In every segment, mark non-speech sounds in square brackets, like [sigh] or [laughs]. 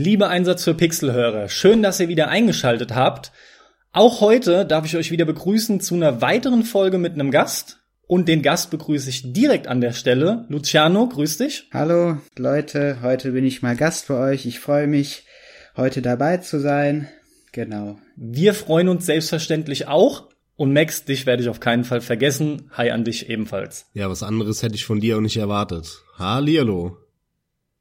Liebe Einsatz für Pixelhörer, schön, dass ihr wieder eingeschaltet habt. Auch heute darf ich euch wieder begrüßen zu einer weiteren Folge mit einem Gast. Und den Gast begrüße ich direkt an der Stelle. Luciano, grüß dich. Hallo Leute, heute bin ich mal Gast für euch. Ich freue mich, heute dabei zu sein. Genau. Wir freuen uns selbstverständlich auch. Und Max, dich werde ich auf keinen Fall vergessen. Hi an dich ebenfalls. Ja, was anderes hätte ich von dir auch nicht erwartet. Hallihallo.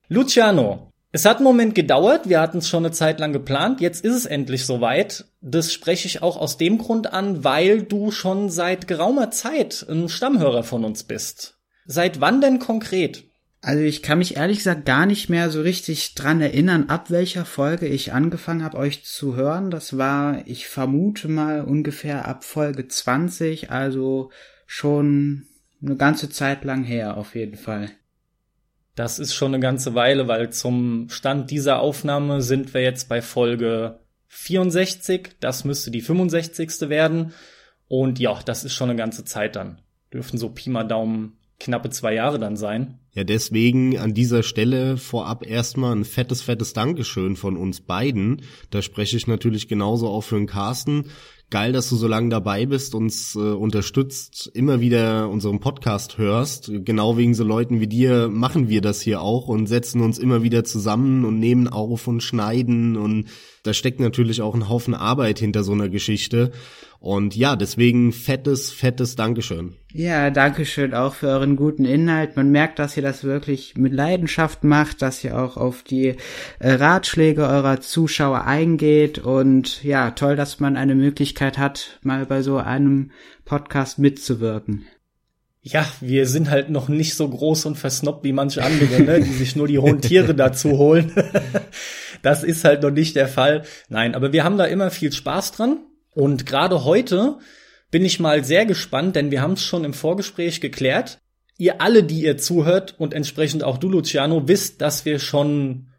Luciano, es hat einen Moment gedauert, wir hatten es schon eine Zeit lang geplant, jetzt ist es endlich soweit. Das spreche ich auch aus dem Grund an, weil du schon seit geraumer Zeit ein Stammhörer von uns bist. Seit wann denn konkret? Also ich kann mich ehrlich gesagt gar nicht mehr so richtig dran erinnern, ab welcher Folge ich angefangen habe, euch zu hören. Das war, ich vermute mal, ungefähr ab Folge 20, also schon eine ganze Zeit lang her, auf jeden Fall. Das ist schon eine ganze Weile, weil zum Stand dieser Aufnahme sind wir jetzt bei Folge 64. Das müsste die 65. werden. Und ja, das ist schon eine ganze Zeit dann. Dürften so Pi mal Daumen knappe zwei Jahre dann sein. Ja, deswegen an dieser Stelle vorab erstmal ein fettes, fettes Dankeschön von uns beiden. Da spreche ich natürlich genauso auch für den Carsten geil, dass du so lange dabei bist, uns äh, unterstützt, immer wieder unseren Podcast hörst. Genau wegen so Leuten wie dir machen wir das hier auch und setzen uns immer wieder zusammen und nehmen auf und schneiden und da steckt natürlich auch ein Haufen Arbeit hinter so einer Geschichte. Und ja, deswegen fettes, fettes Dankeschön. Ja, Dankeschön auch für euren guten Inhalt. Man merkt, dass ihr das wirklich mit Leidenschaft macht, dass ihr auch auf die äh, Ratschläge eurer Zuschauer eingeht. Und ja, toll, dass man eine Möglichkeit hat, mal bei so einem Podcast mitzuwirken. Ja, wir sind halt noch nicht so groß und versnobbt wie manche andere, ne, die sich nur die hohen Tiere [laughs] dazu holen. das ist halt noch nicht der Fall. Nein, aber wir haben da immer viel Spaß dran. Und gerade heute bin ich mal sehr gespannt, denn wir haben es schon im Vorgespräch geklärt. Ihr alle, die ihr zuhört und entsprechend auch du, Luciano, wisst, dass wir schon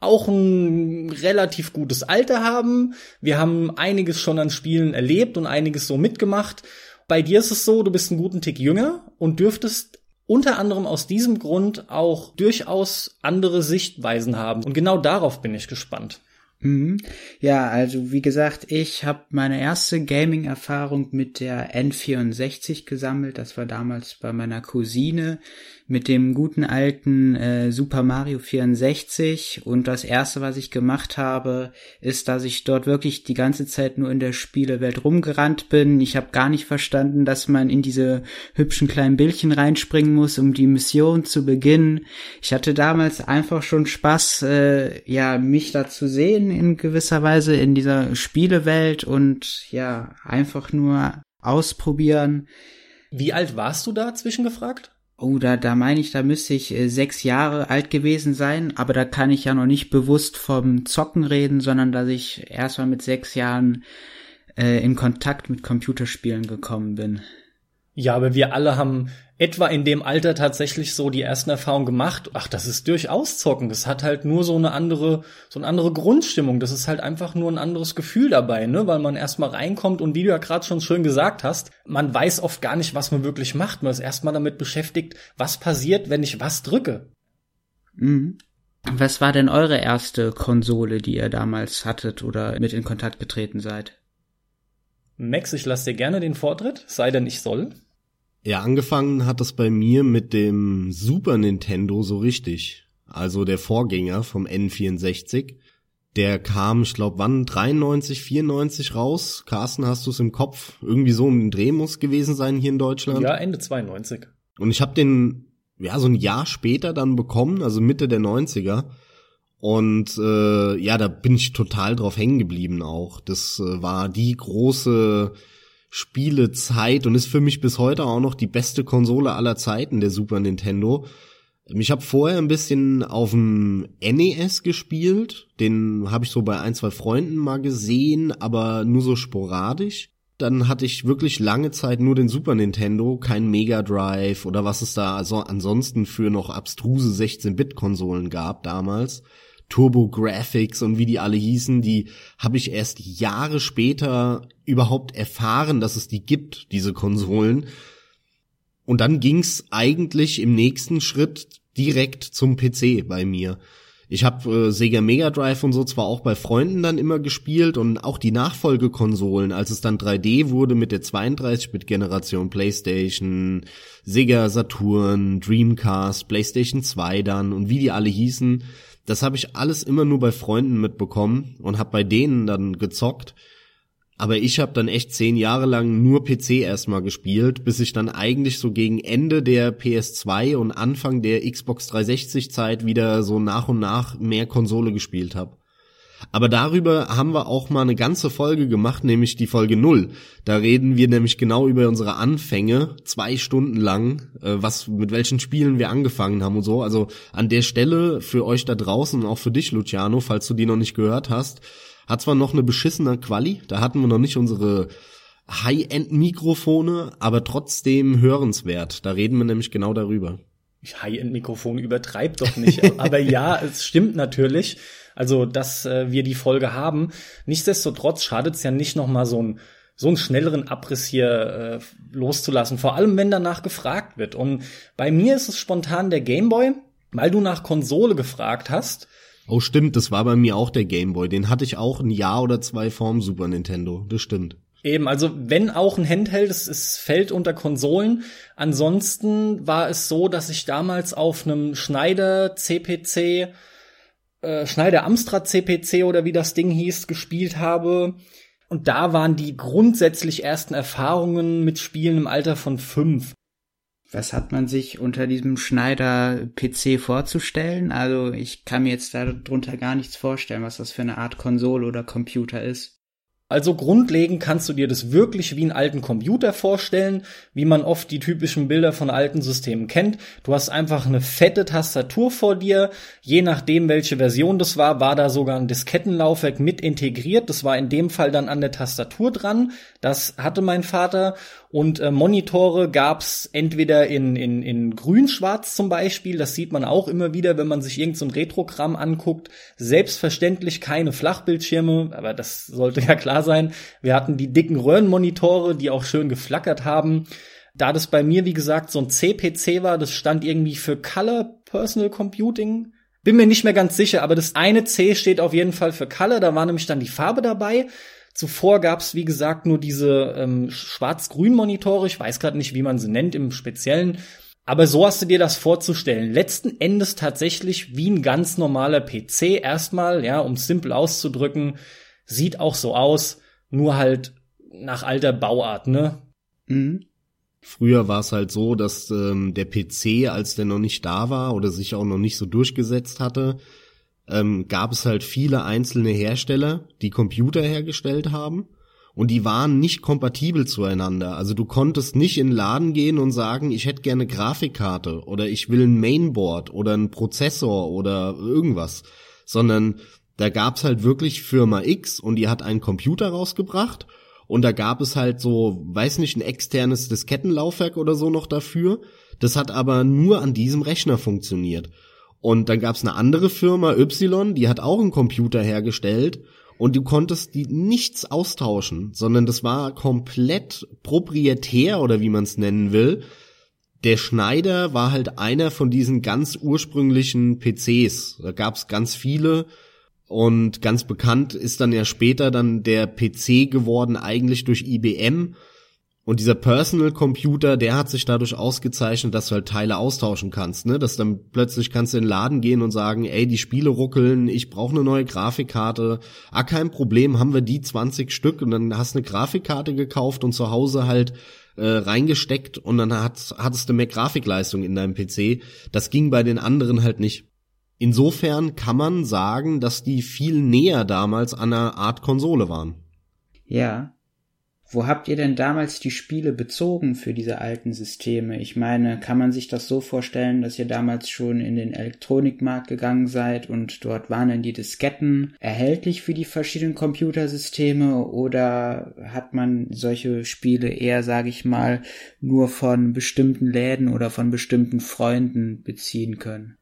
auch ein relativ gutes Alter haben. Wir haben einiges schon an Spielen erlebt und einiges so mitgemacht. Bei dir ist es so, du bist einen guten Tick jünger und dürftest unter anderem aus diesem Grund auch durchaus andere Sichtweisen haben. Und genau darauf bin ich gespannt. Mhm. Ja, also wie gesagt, ich habe meine erste Gaming-Erfahrung mit der N64 gesammelt. Das war damals bei meiner Cousine mit dem guten alten äh, Super Mario 64. Und das erste, was ich gemacht habe, ist, dass ich dort wirklich die ganze Zeit nur in der Spielewelt rumgerannt bin. Ich habe gar nicht verstanden, dass man in diese hübschen kleinen Bildchen reinspringen muss, um die Mission zu beginnen. Ich hatte damals einfach schon Spaß, äh, ja, mich da zu sehen in gewisser Weise in dieser Spielewelt und ja, einfach nur ausprobieren. Wie alt warst du da zwischengefragt? Oh, da, da meine ich, da müsste ich äh, sechs Jahre alt gewesen sein, aber da kann ich ja noch nicht bewusst vom Zocken reden, sondern dass ich erstmal mit sechs Jahren äh, in Kontakt mit Computerspielen gekommen bin. Ja, aber wir alle haben etwa in dem Alter tatsächlich so die ersten Erfahrungen gemacht. Ach, das ist durchaus zocken. Das hat halt nur so eine andere, so eine andere Grundstimmung. Das ist halt einfach nur ein anderes Gefühl dabei, ne? Weil man erstmal reinkommt und wie du ja gerade schon schön gesagt hast, man weiß oft gar nicht, was man wirklich macht. Man ist erstmal damit beschäftigt, was passiert, wenn ich was drücke. Mhm. Was war denn eure erste Konsole, die ihr damals hattet oder mit in Kontakt getreten seid? Max, ich lasse dir gerne den Vortritt, sei denn ich soll. Ja, angefangen hat das bei mir mit dem Super Nintendo so richtig. Also der Vorgänger vom N64. Der kam, ich glaube, wann? 93, 94 raus. Carsten, hast du es im Kopf? Irgendwie so ein Dreh muss gewesen sein hier in Deutschland. Ja, Ende 92. Und ich habe den, ja, so ein Jahr später dann bekommen, also Mitte der 90er. Und äh, ja, da bin ich total drauf hängen geblieben auch. Das äh, war die große Spielezeit und ist für mich bis heute auch noch die beste Konsole aller Zeiten, der Super Nintendo. Ich habe vorher ein bisschen auf dem NES gespielt, den habe ich so bei ein, zwei Freunden mal gesehen, aber nur so sporadisch. Dann hatte ich wirklich lange Zeit nur den Super Nintendo, kein Mega Drive oder was es da also ansonsten für noch abstruse 16-Bit-Konsolen gab damals. Turbo Graphics und wie die alle hießen, die habe ich erst Jahre später überhaupt erfahren, dass es die gibt, diese Konsolen. Und dann ging's eigentlich im nächsten Schritt direkt zum PC bei mir. Ich habe äh, Sega Mega Drive und so zwar auch bei Freunden dann immer gespielt und auch die Nachfolgekonsolen, als es dann 3D wurde mit der 32-Bit-Generation PlayStation, Sega Saturn, Dreamcast, PlayStation 2 dann und wie die alle hießen, das habe ich alles immer nur bei Freunden mitbekommen und habe bei denen dann gezockt. Aber ich habe dann echt zehn Jahre lang nur PC erstmal gespielt, bis ich dann eigentlich so gegen Ende der PS2 und Anfang der Xbox 360 Zeit wieder so nach und nach mehr Konsole gespielt habe. Aber darüber haben wir auch mal eine ganze Folge gemacht, nämlich die Folge null. Da reden wir nämlich genau über unsere Anfänge, zwei Stunden lang, äh, was mit welchen Spielen wir angefangen haben und so. Also an der Stelle für euch da draußen und auch für dich, Luciano, falls du die noch nicht gehört hast, hat zwar noch eine beschissene Quali, da hatten wir noch nicht unsere High-End-Mikrofone, aber trotzdem hörenswert. Da reden wir nämlich genau darüber. High-End-Mikrofon übertreibt doch nicht. [laughs] aber ja, es stimmt natürlich. Also, dass äh, wir die Folge haben. Nichtsdestotrotz schadet es ja nicht noch mal so ein so einen schnelleren Abriss hier äh, loszulassen, vor allem wenn danach gefragt wird. Und bei mir ist es spontan der Gameboy, weil du nach Konsole gefragt hast. Oh, stimmt, das war bei mir auch der Gameboy. Den hatte ich auch ein Jahr oder zwei vorm Super Nintendo. Das stimmt. Eben, also wenn auch ein Handheld, es, es fällt unter Konsolen. Ansonsten war es so, dass ich damals auf einem Schneider CPC, äh, Schneider Amstrad CPC oder wie das Ding hieß, gespielt habe. Und da waren die grundsätzlich ersten Erfahrungen mit Spielen im Alter von fünf. Was hat man sich unter diesem Schneider-PC vorzustellen? Also ich kann mir jetzt darunter gar nichts vorstellen, was das für eine Art Konsole oder Computer ist. Also grundlegend kannst du dir das wirklich wie einen alten Computer vorstellen, wie man oft die typischen Bilder von alten Systemen kennt. Du hast einfach eine fette Tastatur vor dir. Je nachdem, welche Version das war, war da sogar ein Diskettenlaufwerk mit integriert. Das war in dem Fall dann an der Tastatur dran. Das hatte mein Vater. Und äh, Monitore gab's entweder in, in, in grün-schwarz zum Beispiel, das sieht man auch immer wieder, wenn man sich irgendein so Retrogramm anguckt. Selbstverständlich keine Flachbildschirme, aber das sollte ja klar sein. Wir hatten die dicken Röhrenmonitore, die auch schön geflackert haben. Da das bei mir, wie gesagt, so ein CPC war, das stand irgendwie für Color Personal Computing. Bin mir nicht mehr ganz sicher, aber das eine C steht auf jeden Fall für Color, da war nämlich dann die Farbe dabei. Zuvor gab's wie gesagt, nur diese ähm, Schwarz-Grün-Monitore. Ich weiß gerade nicht, wie man sie nennt im Speziellen. Aber so hast du dir das vorzustellen. Letzten Endes tatsächlich wie ein ganz normaler PC. Erstmal, ja, um simpel auszudrücken, sieht auch so aus, nur halt nach alter Bauart, ne? Mhm. Früher war es halt so, dass ähm, der PC, als der noch nicht da war oder sich auch noch nicht so durchgesetzt hatte, ähm, gab es halt viele einzelne Hersteller, die Computer hergestellt haben und die waren nicht kompatibel zueinander. Also du konntest nicht in den Laden gehen und sagen, ich hätte gerne Grafikkarte oder ich will ein Mainboard oder ein Prozessor oder irgendwas, sondern da gab's halt wirklich Firma X und die hat einen Computer rausgebracht und da gab es halt so, weiß nicht, ein externes Diskettenlaufwerk oder so noch dafür. Das hat aber nur an diesem Rechner funktioniert. Und dann gab es eine andere Firma, Y, die hat auch einen Computer hergestellt und du konntest die nichts austauschen, sondern das war komplett proprietär oder wie man es nennen will. Der Schneider war halt einer von diesen ganz ursprünglichen PCs. Da gab es ganz viele und ganz bekannt ist dann ja später dann der PC geworden eigentlich durch IBM und dieser Personal Computer, der hat sich dadurch ausgezeichnet, dass du halt Teile austauschen kannst, ne? Dass dann plötzlich kannst du in den Laden gehen und sagen, ey, die Spiele ruckeln, ich brauche eine neue Grafikkarte. Ah, kein Problem, haben wir die 20 Stück und dann hast du eine Grafikkarte gekauft und zu Hause halt äh, reingesteckt und dann hat, hattest du mehr Grafikleistung in deinem PC. Das ging bei den anderen halt nicht. Insofern kann man sagen, dass die viel näher damals an einer Art Konsole waren. Ja, wo habt ihr denn damals die Spiele bezogen für diese alten Systeme? Ich meine, kann man sich das so vorstellen, dass ihr damals schon in den Elektronikmarkt gegangen seid und dort waren dann die Disketten erhältlich für die verschiedenen Computersysteme oder hat man solche Spiele eher, sage ich mal, nur von bestimmten Läden oder von bestimmten Freunden beziehen können?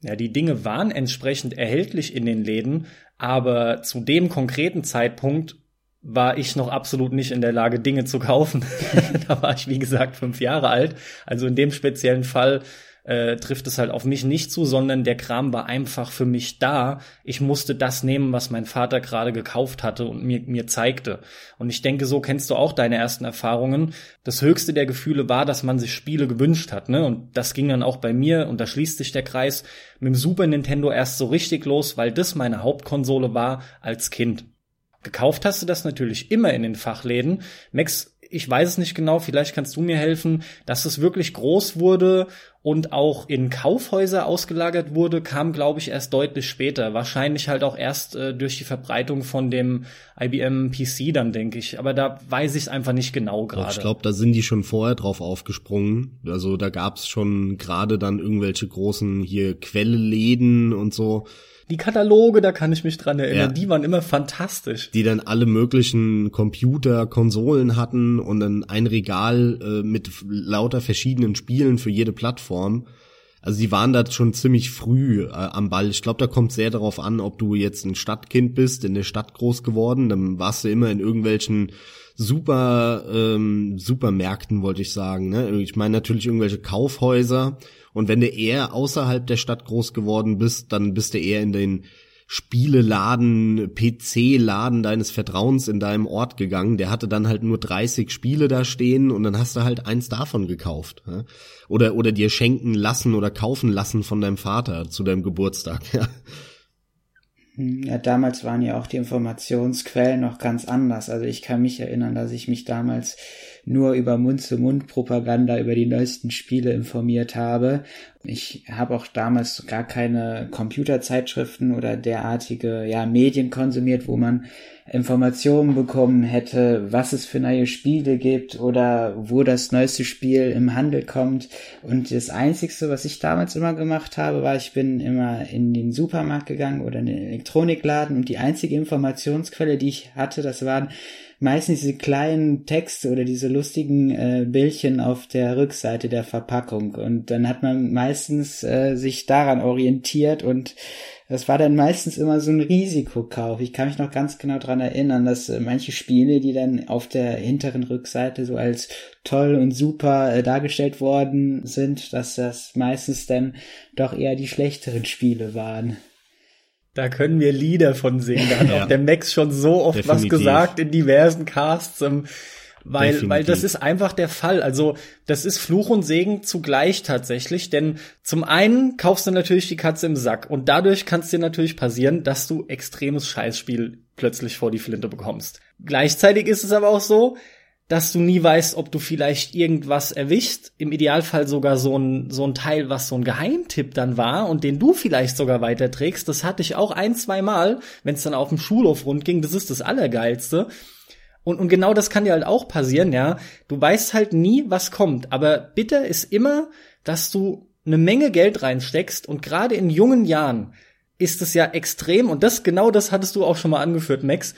Ja, die Dinge waren entsprechend erhältlich in den Läden, aber zu dem konkreten Zeitpunkt war ich noch absolut nicht in der Lage, Dinge zu kaufen. [laughs] da war ich, wie gesagt, fünf Jahre alt. Also in dem speziellen Fall äh, trifft es halt auf mich nicht zu, sondern der Kram war einfach für mich da. Ich musste das nehmen, was mein Vater gerade gekauft hatte und mir, mir zeigte. Und ich denke, so kennst du auch deine ersten Erfahrungen. Das höchste der Gefühle war, dass man sich Spiele gewünscht hat, ne? Und das ging dann auch bei mir, und da schließt sich der Kreis, mit dem Super Nintendo erst so richtig los, weil das meine Hauptkonsole war als Kind. Gekauft hast du das natürlich immer in den Fachläden. Max ich weiß es nicht genau, vielleicht kannst du mir helfen, dass es wirklich groß wurde und auch in Kaufhäuser ausgelagert wurde, kam, glaube ich, erst deutlich später. Wahrscheinlich halt auch erst äh, durch die Verbreitung von dem IBM PC dann, denke ich. Aber da weiß ich es einfach nicht genau gerade. Ich glaube, da sind die schon vorher drauf aufgesprungen. Also da gab es schon gerade dann irgendwelche großen hier Quelleläden und so die Kataloge, da kann ich mich dran erinnern, ja. die waren immer fantastisch. Die dann alle möglichen Computer, Konsolen hatten und dann ein Regal äh, mit lauter verschiedenen Spielen für jede Plattform. Also die waren da schon ziemlich früh äh, am Ball. Ich glaube, da kommt sehr darauf an, ob du jetzt ein Stadtkind bist, in der Stadt groß geworden, dann warst du immer in irgendwelchen super ähm, Supermärkten, wollte ich sagen. Ne? Ich meine natürlich irgendwelche Kaufhäuser und wenn du eher außerhalb der Stadt groß geworden bist, dann bist du eher in den Spieleladen, PC-Laden deines Vertrauens in deinem Ort gegangen. Der hatte dann halt nur 30 Spiele da stehen und dann hast du halt eins davon gekauft. Oder, oder dir schenken lassen oder kaufen lassen von deinem Vater zu deinem Geburtstag. [laughs] Ja. Hm, ja, damals waren ja auch die Informationsquellen noch ganz anders. Also ich kann mich erinnern, dass ich mich damals nur über Mund-zu-Mund-Propaganda über die neuesten Spiele informiert habe. Ich habe auch damals gar keine Computerzeitschriften oder derartige ja, Medien konsumiert, wo man Informationen bekommen hätte, was es für neue Spiele gibt oder wo das neueste Spiel im Handel kommt. Und das Einzigste, was ich damals immer gemacht habe, war, ich bin immer in den Supermarkt gegangen oder in den Elektronikladen und die einzige Informationsquelle, die ich hatte, das waren meistens diese kleinen Texte oder diese lustigen äh, Bildchen auf der Rückseite der Verpackung. Und dann hat man meistens äh, sich daran orientiert und das war dann meistens immer so ein Risikokauf. Ich kann mich noch ganz genau dran erinnern, dass äh, manche Spiele, die dann auf der hinteren Rückseite so als toll und super äh, dargestellt worden sind, dass das meistens dann doch eher die schlechteren Spiele waren. Da können wir Lieder von singen. Da hat ja. auch der Max schon so oft Definitiv. was gesagt in diversen Casts. Ähm, weil, Definitiv. weil das ist einfach der Fall. Also, das ist Fluch und Segen zugleich tatsächlich, denn zum einen kaufst du natürlich die Katze im Sack und dadurch kann es dir natürlich passieren, dass du extremes Scheißspiel plötzlich vor die Flinte bekommst. Gleichzeitig ist es aber auch so, dass du nie weißt, ob du vielleicht irgendwas erwischst. Im Idealfall sogar so ein, so ein Teil, was so ein Geheimtipp dann war und den du vielleicht sogar weiterträgst. Das hatte ich auch ein, zwei Mal, wenn es dann auf dem Schulhof rund ging. Das ist das Allergeilste. Und, und genau das kann dir halt auch passieren, ja. Du weißt halt nie, was kommt. Aber bitter ist immer, dass du eine Menge Geld reinsteckst und gerade in jungen Jahren ist es ja extrem, und das genau das hattest du auch schon mal angeführt, Max,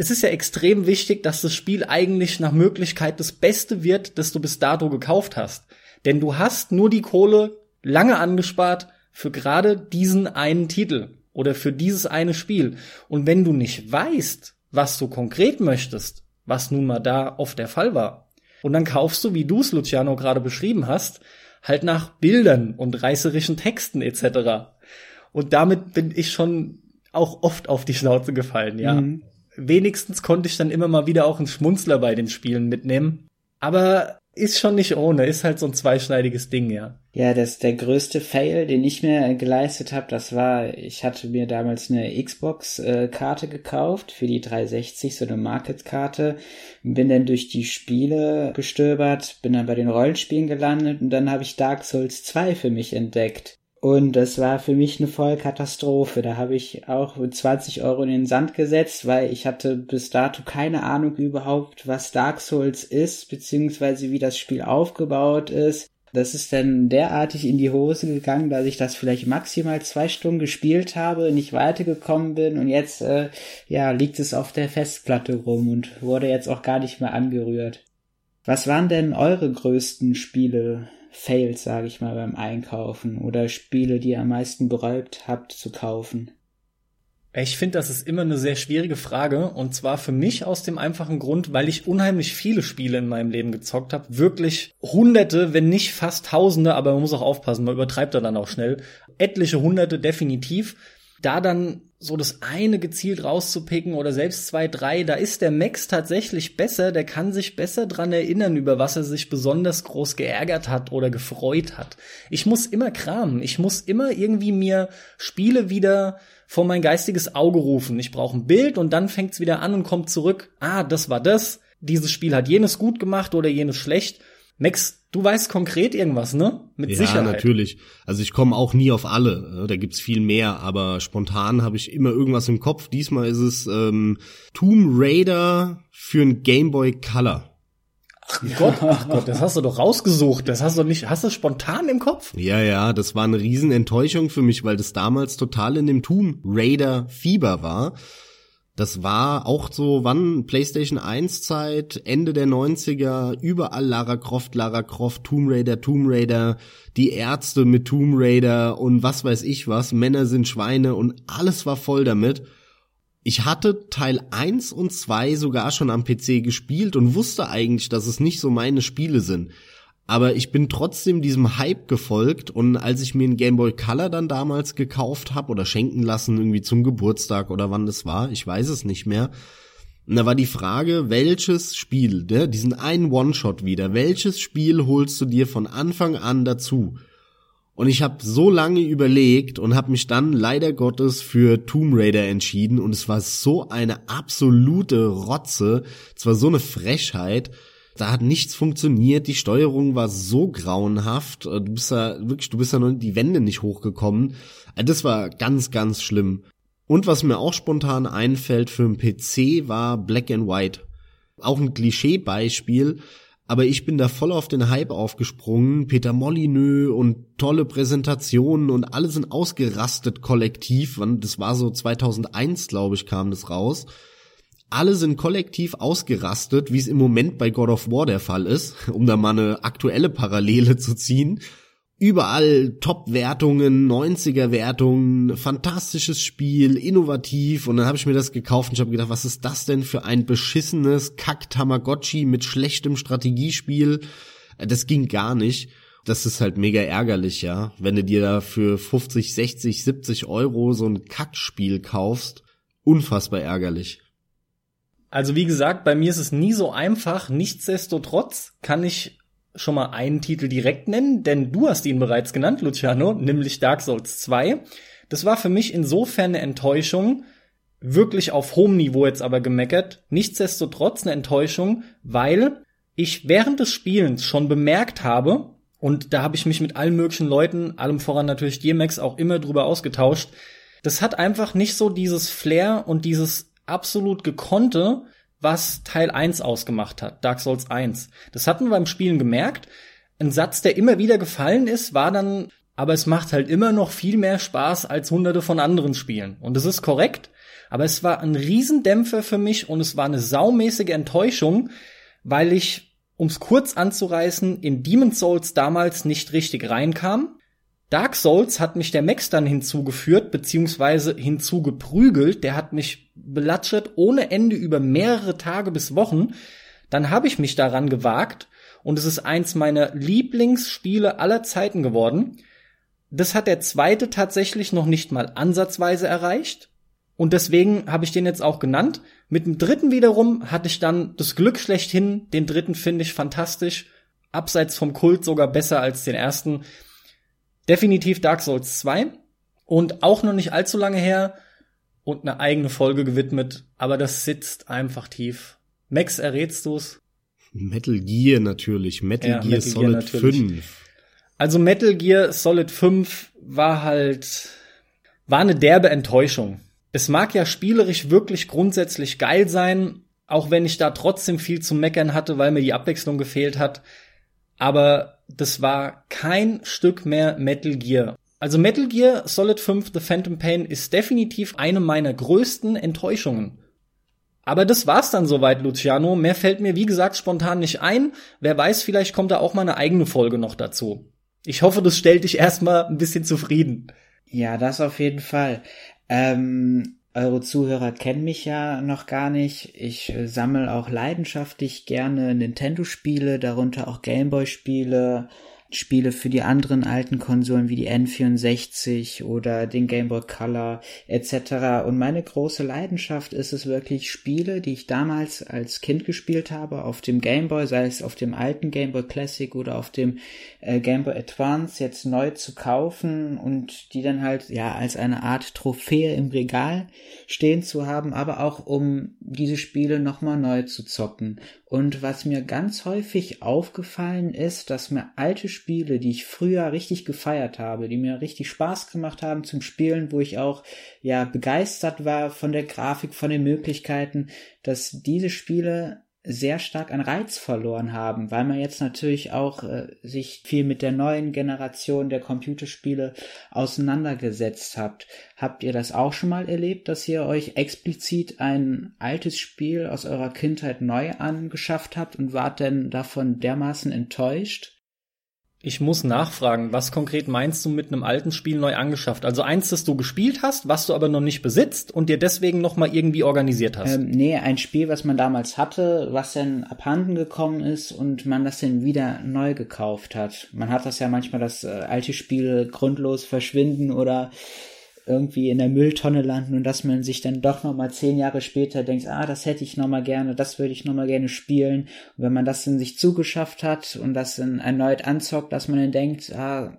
es ist ja extrem wichtig, dass das Spiel eigentlich nach Möglichkeit das Beste wird, das du bis dato gekauft hast. Denn du hast nur die Kohle lange angespart für gerade diesen einen Titel oder für dieses eine Spiel. Und wenn du nicht weißt, was du konkret möchtest, was nun mal da oft der Fall war, und dann kaufst du, wie du es, Luciano, gerade beschrieben hast, halt nach Bildern und reißerischen Texten etc. Und damit bin ich schon auch oft auf die Schnauze gefallen, ja. Mhm wenigstens konnte ich dann immer mal wieder auch einen Schmunzler bei den Spielen mitnehmen. Aber ist schon nicht ohne, ist halt so ein zweischneidiges Ding, ja. Ja, das der größte Fail, den ich mir geleistet habe, das war, ich hatte mir damals eine Xbox-Karte äh, gekauft für die 360, so eine Market-Karte, bin dann durch die Spiele gestöbert, bin dann bei den Rollenspielen gelandet und dann habe ich Dark Souls 2 für mich entdeckt. Und das war für mich eine Vollkatastrophe. Da habe ich auch 20 Euro in den Sand gesetzt, weil ich hatte bis dato keine Ahnung überhaupt, was Dark Souls ist, beziehungsweise wie das Spiel aufgebaut ist. Das ist dann derartig in die Hose gegangen, dass ich das vielleicht maximal zwei Stunden gespielt habe, nicht weitergekommen bin und jetzt äh, ja liegt es auf der Festplatte rum und wurde jetzt auch gar nicht mehr angerührt. Was waren denn eure größten Spiele, Fails, sage ich mal, beim Einkaufen oder Spiele, die ihr am meisten bereut habt zu kaufen? Ich finde, das ist immer eine sehr schwierige Frage. Und zwar für mich aus dem einfachen Grund, weil ich unheimlich viele Spiele in meinem Leben gezockt habe. Wirklich hunderte, wenn nicht fast tausende, aber man muss auch aufpassen, man übertreibt da dann auch schnell. Etliche hunderte definitiv. Da dann so das eine gezielt rauszupicken oder selbst zwei, drei, da ist der Max tatsächlich besser, der kann sich besser dran erinnern, über was er sich besonders groß geärgert hat oder gefreut hat. Ich muss immer kramen, ich muss immer irgendwie mir Spiele wieder vor mein geistiges Auge rufen. Ich brauche ein Bild und dann fängt's wieder an und kommt zurück. Ah, das war das. Dieses Spiel hat jenes gut gemacht oder jenes schlecht. Max, du weißt konkret irgendwas, ne? Mit ja, Sicherheit. Ja, natürlich. Also ich komme auch nie auf alle. Ne? Da gibt's viel mehr, aber spontan habe ich immer irgendwas im Kopf. Diesmal ist es ähm, Tomb Raider für ein Game Boy Color. Ach Gott, ach Gott, das hast du doch rausgesucht. Das hast du nicht, hast du spontan im Kopf? Ja, ja, das war eine Riesenenttäuschung für mich, weil das damals total in dem Tomb Raider Fieber war. Das war auch so, wann PlayStation 1 Zeit, Ende der 90er, überall Lara Croft, Lara Croft, Tomb Raider, Tomb Raider, die Ärzte mit Tomb Raider und was weiß ich was, Männer sind Schweine und alles war voll damit. Ich hatte Teil 1 und 2 sogar schon am PC gespielt und wusste eigentlich, dass es nicht so meine Spiele sind. Aber ich bin trotzdem diesem Hype gefolgt und als ich mir einen Game Boy Color dann damals gekauft habe oder schenken lassen, irgendwie zum Geburtstag oder wann das war, ich weiß es nicht mehr. Und da war die Frage, welches Spiel, ne, diesen einen One-Shot wieder, welches Spiel holst du dir von Anfang an dazu? Und ich habe so lange überlegt und habe mich dann leider Gottes für Tomb Raider entschieden und es war so eine absolute Rotze, es war so eine Frechheit. Da hat nichts funktioniert, die Steuerung war so grauenhaft, du bist da wirklich, du bist da noch die Wände nicht hochgekommen. Das war ganz, ganz schlimm. Und was mir auch spontan einfällt für einen PC war Black and White. Auch ein Klischeebeispiel, aber ich bin da voll auf den Hype aufgesprungen. Peter Molyneux und tolle Präsentationen und alle sind ausgerastet kollektiv. Das war so 2001, glaube ich, kam das raus. Alle sind kollektiv ausgerastet, wie es im Moment bei God of War der Fall ist, um da mal eine aktuelle Parallele zu ziehen überall Top-Wertungen, 90er-Wertungen, fantastisches Spiel, innovativ. Und dann habe ich mir das gekauft und ich habe gedacht, was ist das denn für ein beschissenes Kack-Tamagotchi mit schlechtem Strategiespiel? Das ging gar nicht. Das ist halt mega ärgerlich, ja. Wenn du dir da für 50, 60, 70 Euro so ein Kackspiel kaufst, unfassbar ärgerlich. Also wie gesagt, bei mir ist es nie so einfach. Nichtsdestotrotz kann ich schon mal einen Titel direkt nennen, denn du hast ihn bereits genannt, Luciano, nämlich Dark Souls 2. Das war für mich insofern eine Enttäuschung, wirklich auf hohem Niveau jetzt aber gemeckert, nichtsdestotrotz eine Enttäuschung, weil ich während des Spielens schon bemerkt habe, und da habe ich mich mit allen möglichen Leuten, allem voran natürlich DMX, auch immer drüber ausgetauscht, das hat einfach nicht so dieses Flair und dieses absolut gekonnte, was Teil 1 ausgemacht hat, Dark Souls 1. Das hatten wir beim Spielen gemerkt. Ein Satz, der immer wieder gefallen ist, war dann, aber es macht halt immer noch viel mehr Spaß als hunderte von anderen Spielen. Und das ist korrekt, aber es war ein Riesendämpfer für mich und es war eine saumäßige Enttäuschung, weil ich, ums kurz anzureißen, in Demon's Souls damals nicht richtig reinkam Dark Souls hat mich der Max dann hinzugeführt, beziehungsweise hinzugeprügelt. Der hat mich belatschert ohne Ende über mehrere Tage bis Wochen. Dann habe ich mich daran gewagt und es ist eins meiner Lieblingsspiele aller Zeiten geworden. Das hat der zweite tatsächlich noch nicht mal ansatzweise erreicht. Und deswegen habe ich den jetzt auch genannt. Mit dem dritten wiederum hatte ich dann das Glück schlechthin. Den dritten finde ich fantastisch. Abseits vom Kult sogar besser als den ersten. Definitiv Dark Souls 2 und auch noch nicht allzu lange her und eine eigene Folge gewidmet, aber das sitzt einfach tief. Max, errätst du's? Metal Gear natürlich, Metal ja, Gear Metal Solid Gear 5. Also Metal Gear Solid 5 war halt, war eine derbe Enttäuschung. Es mag ja spielerisch wirklich grundsätzlich geil sein, auch wenn ich da trotzdem viel zu meckern hatte, weil mir die Abwechslung gefehlt hat. Aber das war kein Stück mehr Metal Gear. Also Metal Gear Solid 5 The Phantom Pain ist definitiv eine meiner größten Enttäuschungen. Aber das war's dann soweit, Luciano. Mehr fällt mir, wie gesagt, spontan nicht ein. Wer weiß, vielleicht kommt da auch mal eine eigene Folge noch dazu. Ich hoffe, das stellt dich erstmal ein bisschen zufrieden. Ja, das auf jeden Fall. Ähm, eure Zuhörer kennen mich ja noch gar nicht. Ich äh, sammle auch leidenschaftlich gerne Nintendo-Spiele, darunter auch Gameboy-Spiele, Spiele für die anderen alten Konsolen wie die N64 oder den Game Boy Color etc. Und meine große Leidenschaft ist es wirklich Spiele, die ich damals als Kind gespielt habe auf dem Game Boy, sei es auf dem alten Game Boy Classic oder auf dem äh, Game Boy Advance jetzt neu zu kaufen und die dann halt ja als eine Art Trophäe im Regal stehen zu haben, aber auch um diese Spiele nochmal neu zu zocken. Und was mir ganz häufig aufgefallen ist, dass mir alte Spiele, die ich früher richtig gefeiert habe, die mir richtig Spaß gemacht haben zum Spielen, wo ich auch ja begeistert war von der Grafik, von den Möglichkeiten, dass diese Spiele sehr stark an Reiz verloren haben, weil man jetzt natürlich auch äh, sich viel mit der neuen Generation der Computerspiele auseinandergesetzt hat. Habt ihr das auch schon mal erlebt, dass ihr euch explizit ein altes Spiel aus eurer Kindheit neu angeschafft habt und wart denn davon dermaßen enttäuscht? Ich muss nachfragen, was konkret meinst du mit einem alten Spiel neu angeschafft? Also eins, das du gespielt hast, was du aber noch nicht besitzt und dir deswegen noch mal irgendwie organisiert hast? Ähm, nee, ein Spiel, was man damals hatte, was dann abhanden gekommen ist und man das dann wieder neu gekauft hat. Man hat das ja manchmal, dass äh, alte Spiele grundlos verschwinden oder irgendwie in der Mülltonne landen und dass man sich dann doch noch mal zehn Jahre später denkt, ah, das hätte ich noch mal gerne, das würde ich noch mal gerne spielen. Und wenn man das dann sich zugeschafft hat und das dann erneut anzockt, dass man dann denkt, ah,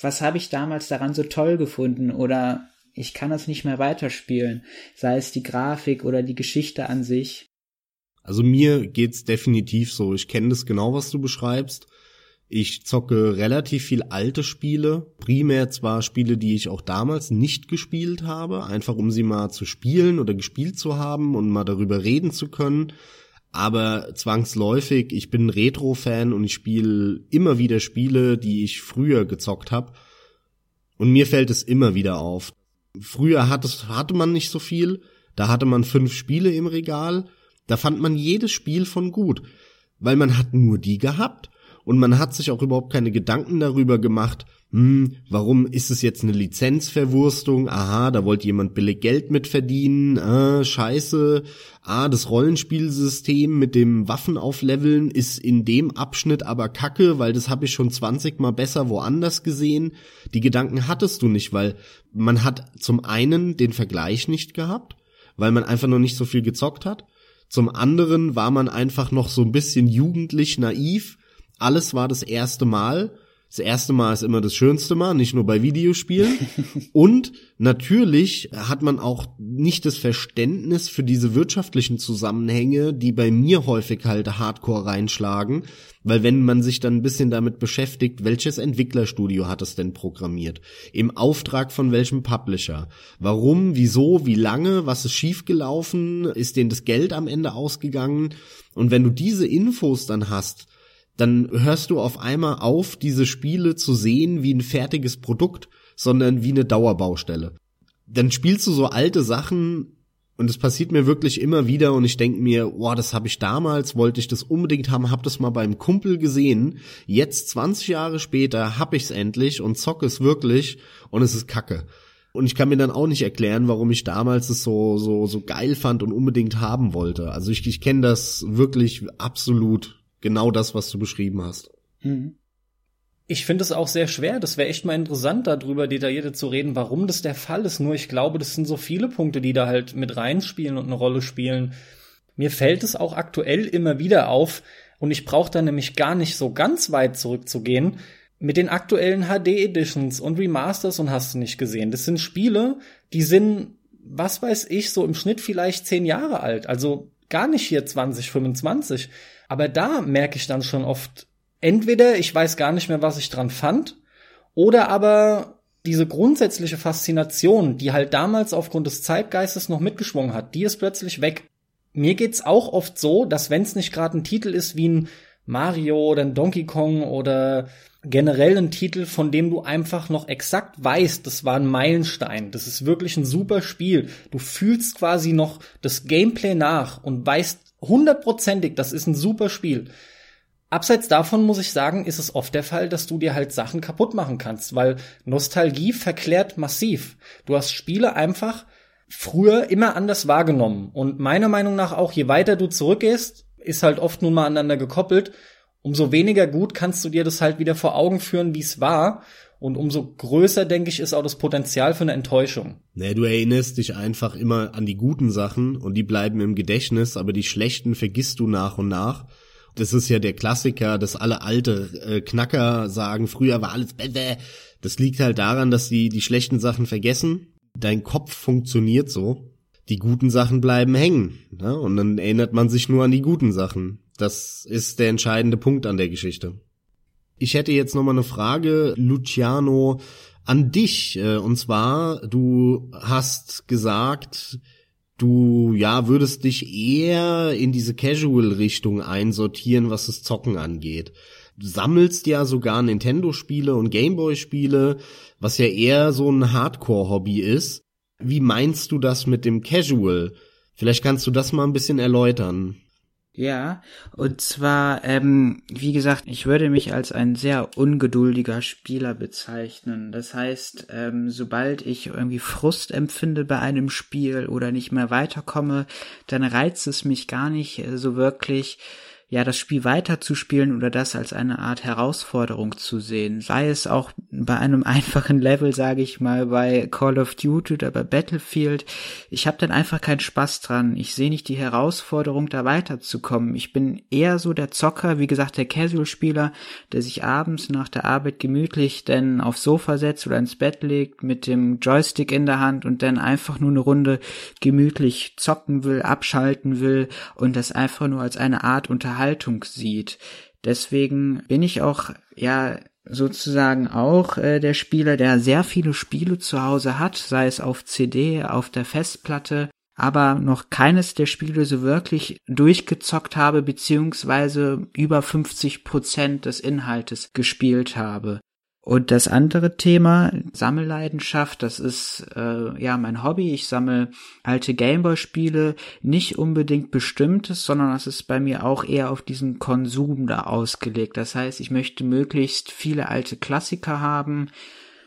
was habe ich damals daran so toll gefunden oder ich kann das nicht mehr weiterspielen, sei es die Grafik oder die Geschichte an sich. Also mir geht's definitiv so. Ich kenne das genau, was du beschreibst. Ich zocke relativ viel alte Spiele, primär zwar Spiele, die ich auch damals nicht gespielt habe, einfach um sie mal zu spielen oder gespielt zu haben und mal darüber reden zu können. Aber zwangsläufig, ich bin Retro-Fan und ich spiele immer wieder Spiele, die ich früher gezockt habe. Und mir fällt es immer wieder auf. Früher hatte, man nicht so viel, da hatte man fünf Spiele im Regal, da fand man jedes Spiel von gut, weil man hat nur die gehabt und man hat sich auch überhaupt keine Gedanken darüber gemacht, hm, warum ist es jetzt eine Lizenzverwurstung? Aha, da wollte jemand billig Geld mit verdienen. Ah, scheiße. Ah, das Rollenspielsystem mit dem Waffenaufleveln ist in dem Abschnitt aber kacke, weil das habe ich schon 20 mal besser woanders gesehen. Die Gedanken hattest du nicht, weil man hat zum einen den Vergleich nicht gehabt, weil man einfach noch nicht so viel gezockt hat. Zum anderen war man einfach noch so ein bisschen jugendlich naiv alles war das erste Mal. Das erste Mal ist immer das schönste Mal, nicht nur bei Videospielen. [laughs] Und natürlich hat man auch nicht das Verständnis für diese wirtschaftlichen Zusammenhänge, die bei mir häufig halt hardcore reinschlagen. Weil wenn man sich dann ein bisschen damit beschäftigt, welches Entwicklerstudio hat es denn programmiert? Im Auftrag von welchem Publisher? Warum, wieso, wie lange, was ist schiefgelaufen? Ist denen das Geld am Ende ausgegangen? Und wenn du diese Infos dann hast, dann hörst du auf einmal auf, diese Spiele zu sehen wie ein fertiges Produkt, sondern wie eine Dauerbaustelle. Dann spielst du so alte Sachen und es passiert mir wirklich immer wieder und ich denke mir, boah, das habe ich damals, wollte ich das unbedingt haben, hab das mal beim Kumpel gesehen. Jetzt 20 Jahre später hab ich's endlich und zocke es wirklich und es ist Kacke. Und ich kann mir dann auch nicht erklären, warum ich damals es so so so geil fand und unbedingt haben wollte. Also ich, ich kenne das wirklich absolut genau das, was du beschrieben hast. Mhm. Ich finde es auch sehr schwer. Das wäre echt mal interessant, darüber detaillierter zu reden, warum das der Fall ist. Nur ich glaube, das sind so viele Punkte, die da halt mit reinspielen und eine Rolle spielen. Mir fällt es auch aktuell immer wieder auf, und ich brauche da nämlich gar nicht so ganz weit zurückzugehen, mit den aktuellen HD-Editions und Remasters und hast du nicht gesehen. Das sind Spiele, die sind, was weiß ich, so im Schnitt vielleicht zehn Jahre alt. Also gar nicht hier 20, 25. Aber da merke ich dann schon oft, entweder ich weiß gar nicht mehr, was ich dran fand, oder aber diese grundsätzliche Faszination, die halt damals aufgrund des Zeitgeistes noch mitgeschwungen hat, die ist plötzlich weg. Mir geht's auch oft so, dass wenn es nicht gerade ein Titel ist wie ein Mario oder ein Donkey Kong oder generell ein Titel, von dem du einfach noch exakt weißt, das war ein Meilenstein, das ist wirklich ein super Spiel. Du fühlst quasi noch das Gameplay nach und weißt hundertprozentig, das ist ein super Spiel. Abseits davon muss ich sagen, ist es oft der Fall, dass du dir halt Sachen kaputt machen kannst, weil Nostalgie verklärt massiv. Du hast Spiele einfach, früher immer anders wahrgenommen. Und meiner Meinung nach auch, je weiter du zurückgehst, ist halt oft nun mal aneinander gekoppelt, umso weniger gut kannst du dir das halt wieder vor Augen führen, wie es war. Und umso größer, denke ich, ist auch das Potenzial für eine Enttäuschung. Nee, du erinnerst dich einfach immer an die guten Sachen und die bleiben im Gedächtnis, aber die schlechten vergisst du nach und nach. Das ist ja der Klassiker, dass alle alte äh, Knacker sagen, früher war alles besser. Das liegt halt daran, dass die die schlechten Sachen vergessen. Dein Kopf funktioniert so. Die guten Sachen bleiben hängen. Ne? Und dann erinnert man sich nur an die guten Sachen. Das ist der entscheidende Punkt an der Geschichte. Ich hätte jetzt noch mal eine Frage, Luciano, an dich. Äh, und zwar, du hast gesagt, du ja würdest dich eher in diese Casual-Richtung einsortieren, was das Zocken angeht. Du sammelst ja sogar Nintendo-Spiele und Gameboy-Spiele, was ja eher so ein Hardcore-Hobby ist. Wie meinst du das mit dem Casual? Vielleicht kannst du das mal ein bisschen erläutern. Ja, und zwar, ähm, wie gesagt, ich würde mich als ein sehr ungeduldiger Spieler bezeichnen. Das heißt, ähm, sobald ich irgendwie Frust empfinde bei einem Spiel oder nicht mehr weiterkomme, dann reizt es mich gar nicht äh, so wirklich, ja, das Spiel weiterzuspielen oder das als eine Art Herausforderung zu sehen. Sei es auch bei einem [laughs] einfachen Level, sage ich mal, bei Call of Duty oder bei Battlefield. Ich habe dann einfach keinen Spaß dran. Ich sehe nicht die Herausforderung, da weiterzukommen. Ich bin eher so der Zocker, wie gesagt, der Casual-Spieler, der sich abends nach der Arbeit gemütlich dann aufs Sofa setzt oder ins Bett legt mit dem Joystick in der Hand und dann einfach nur eine Runde gemütlich zocken will, abschalten will und das einfach nur als eine Art Unterhaltung Unterhaltung sieht. Deswegen bin ich auch, ja, sozusagen auch äh, der Spieler, der sehr viele Spiele zu Hause hat, sei es auf CD, auf der Festplatte, aber noch keines der Spiele so wirklich durchgezockt habe, beziehungsweise über 50 Prozent des Inhaltes gespielt habe. Und das andere Thema, Sammelleidenschaft, das ist äh, ja mein Hobby. Ich sammle alte Gameboy-Spiele, nicht unbedingt bestimmtes, sondern das ist bei mir auch eher auf diesen Konsum da ausgelegt. Das heißt, ich möchte möglichst viele alte Klassiker haben.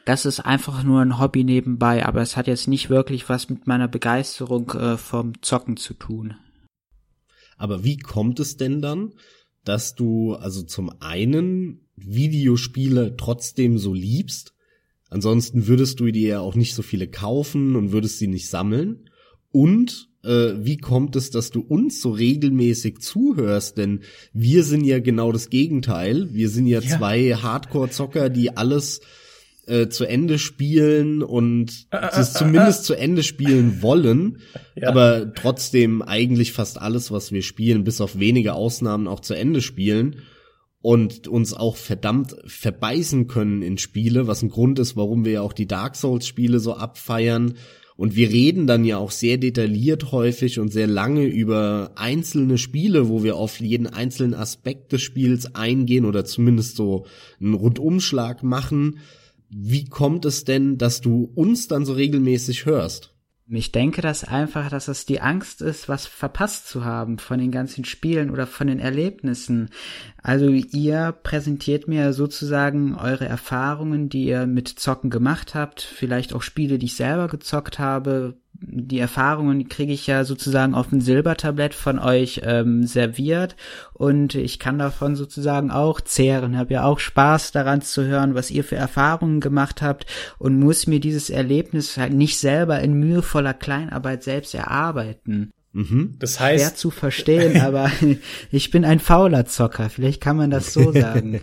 Das ist einfach nur ein Hobby nebenbei, aber es hat jetzt nicht wirklich was mit meiner Begeisterung äh, vom Zocken zu tun. Aber wie kommt es denn dann, dass du also zum einen Videospiele trotzdem so liebst. Ansonsten würdest du dir ja auch nicht so viele kaufen und würdest sie nicht sammeln. Und äh, wie kommt es, dass du uns so regelmäßig zuhörst? Denn wir sind ja genau das Gegenteil. Wir sind ja, ja. zwei Hardcore-Zocker, die alles äh, zu Ende spielen und [laughs] es zumindest zu Ende spielen wollen, [laughs] ja. aber trotzdem eigentlich fast alles, was wir spielen, bis auf wenige Ausnahmen auch zu Ende spielen und uns auch verdammt verbeißen können in Spiele, was ein Grund ist, warum wir ja auch die Dark Souls Spiele so abfeiern. Und wir reden dann ja auch sehr detailliert häufig und sehr lange über einzelne Spiele, wo wir auf jeden einzelnen Aspekt des Spiels eingehen oder zumindest so einen Rundumschlag machen. Wie kommt es denn, dass du uns dann so regelmäßig hörst? Ich denke dass einfach, dass es die Angst ist, was verpasst zu haben von den ganzen Spielen oder von den Erlebnissen. Also ihr präsentiert mir sozusagen eure Erfahrungen, die ihr mit Zocken gemacht habt, vielleicht auch Spiele, die ich selber gezockt habe, die Erfahrungen kriege ich ja sozusagen auf dem Silbertablett von euch ähm, serviert und ich kann davon sozusagen auch zehren, habe ja auch Spaß daran zu hören, was ihr für Erfahrungen gemacht habt und muss mir dieses Erlebnis halt nicht selber in mühevoller Kleinarbeit selbst erarbeiten. Mhm. Das heißt, schwer zu verstehen, aber [laughs] ich bin ein fauler Zocker. Vielleicht kann man das so [laughs] sagen.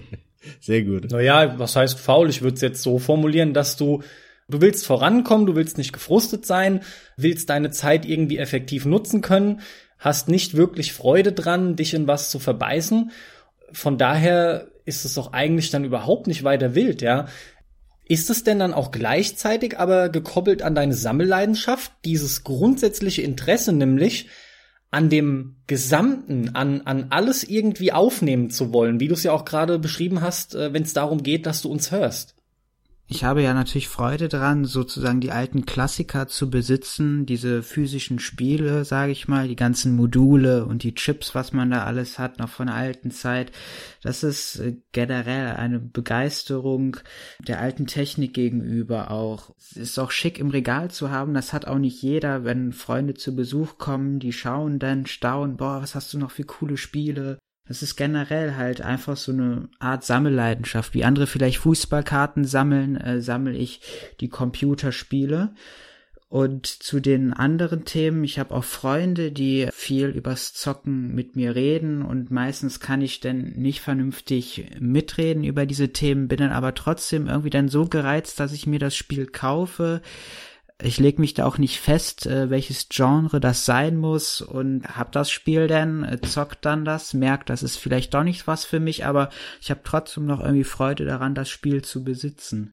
Sehr gut. Naja, was heißt faul? Ich würde es jetzt so formulieren, dass du Du willst vorankommen, du willst nicht gefrustet sein, willst deine Zeit irgendwie effektiv nutzen können, hast nicht wirklich Freude dran, dich in was zu verbeißen. Von daher ist es doch eigentlich dann überhaupt nicht weiter wild, ja. Ist es denn dann auch gleichzeitig aber gekoppelt an deine Sammelleidenschaft, dieses grundsätzliche Interesse nämlich an dem Gesamten, an, an alles irgendwie aufnehmen zu wollen, wie du es ja auch gerade beschrieben hast, äh, wenn es darum geht, dass du uns hörst? Ich habe ja natürlich Freude dran, sozusagen die alten Klassiker zu besitzen, diese physischen Spiele, sage ich mal, die ganzen Module und die Chips, was man da alles hat, noch von der alten Zeit. Das ist äh, generell eine Begeisterung der alten Technik gegenüber auch. Es ist auch schick im Regal zu haben, das hat auch nicht jeder, wenn Freunde zu Besuch kommen, die schauen dann, staunen, boah, was hast du noch für coole Spiele? Das ist generell halt einfach so eine Art Sammelleidenschaft. Wie andere vielleicht Fußballkarten sammeln, äh, sammle ich die Computerspiele. Und zu den anderen Themen, ich habe auch Freunde, die viel übers Zocken mit mir reden und meistens kann ich dann nicht vernünftig mitreden über diese Themen, bin dann aber trotzdem irgendwie dann so gereizt, dass ich mir das Spiel kaufe, ich leg mich da auch nicht fest, äh, welches Genre das sein muss und hab das Spiel dann, äh, zockt dann das, merkt, das ist vielleicht doch nicht was für mich, aber ich habe trotzdem noch irgendwie Freude daran, das Spiel zu besitzen.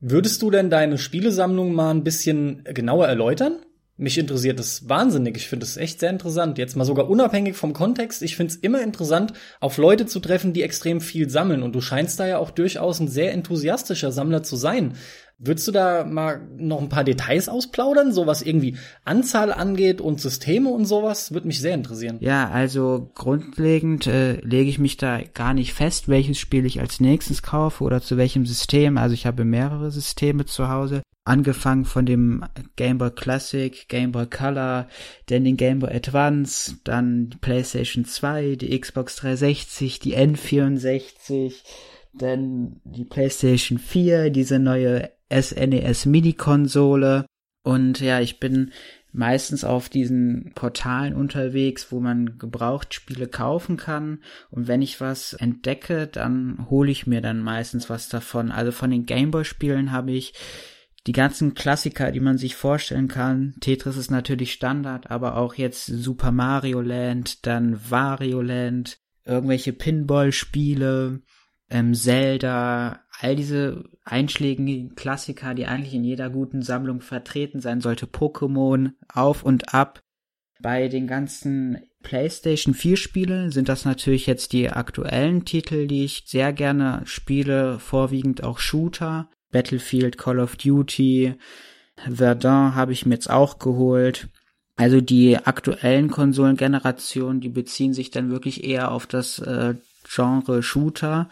Würdest du denn deine Spielesammlung mal ein bisschen genauer erläutern? Mich interessiert das wahnsinnig. Ich finde es echt sehr interessant. Jetzt mal sogar unabhängig vom Kontext. Ich finde es immer interessant, auf Leute zu treffen, die extrem viel sammeln. Und du scheinst da ja auch durchaus ein sehr enthusiastischer Sammler zu sein. Würdest du da mal noch ein paar Details ausplaudern, so was irgendwie Anzahl angeht und Systeme und sowas? Würde mich sehr interessieren. Ja, also grundlegend äh, lege ich mich da gar nicht fest, welches Spiel ich als nächstes kaufe oder zu welchem System. Also ich habe mehrere Systeme zu Hause. Angefangen von dem Game Boy Classic, Game Boy Color, dann den Game Boy Advance, dann die PlayStation 2, die Xbox 360, die N64, dann die PlayStation 4, diese neue SNES e Mini-Konsole. Und ja, ich bin meistens auf diesen Portalen unterwegs, wo man Gebrauchtspiele kaufen kann. Und wenn ich was entdecke, dann hole ich mir dann meistens was davon. Also von den Gameboy-Spielen habe ich die ganzen Klassiker, die man sich vorstellen kann. Tetris ist natürlich Standard, aber auch jetzt Super Mario Land, dann Wario Land, irgendwelche Pinball-Spiele, ähm, Zelda, all diese einschlägigen Klassiker, die eigentlich in jeder guten Sammlung vertreten sein sollte, Pokémon auf und ab. Bei den ganzen PlayStation 4 Spiele sind das natürlich jetzt die aktuellen Titel, die ich sehr gerne spiele, vorwiegend auch Shooter. Battlefield, Call of Duty, Verdun habe ich mir jetzt auch geholt. Also die aktuellen Konsolengenerationen, die beziehen sich dann wirklich eher auf das äh, Genre Shooter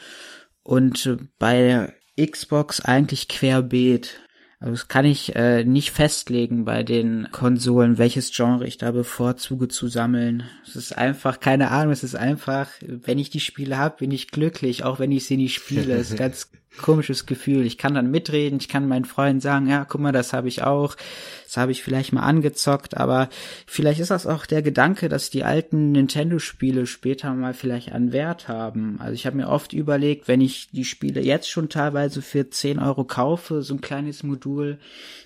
und bei Xbox eigentlich querbeet. Also das kann ich äh, nicht festlegen bei den Konsolen, welches Genre ich da bevorzuge zu sammeln. Es ist einfach, keine Ahnung, es ist einfach, wenn ich die Spiele habe, bin ich glücklich, auch wenn ich sie nicht spiele. Es ist [laughs] ganz komisches Gefühl. Ich kann dann mitreden, ich kann meinen Freunden sagen, ja, guck mal, das habe ich auch, das habe ich vielleicht mal angezockt, aber vielleicht ist das auch der Gedanke, dass die alten Nintendo-Spiele später mal vielleicht an Wert haben. Also ich habe mir oft überlegt, wenn ich die Spiele jetzt schon teilweise für 10 Euro kaufe, so ein kleines Modul,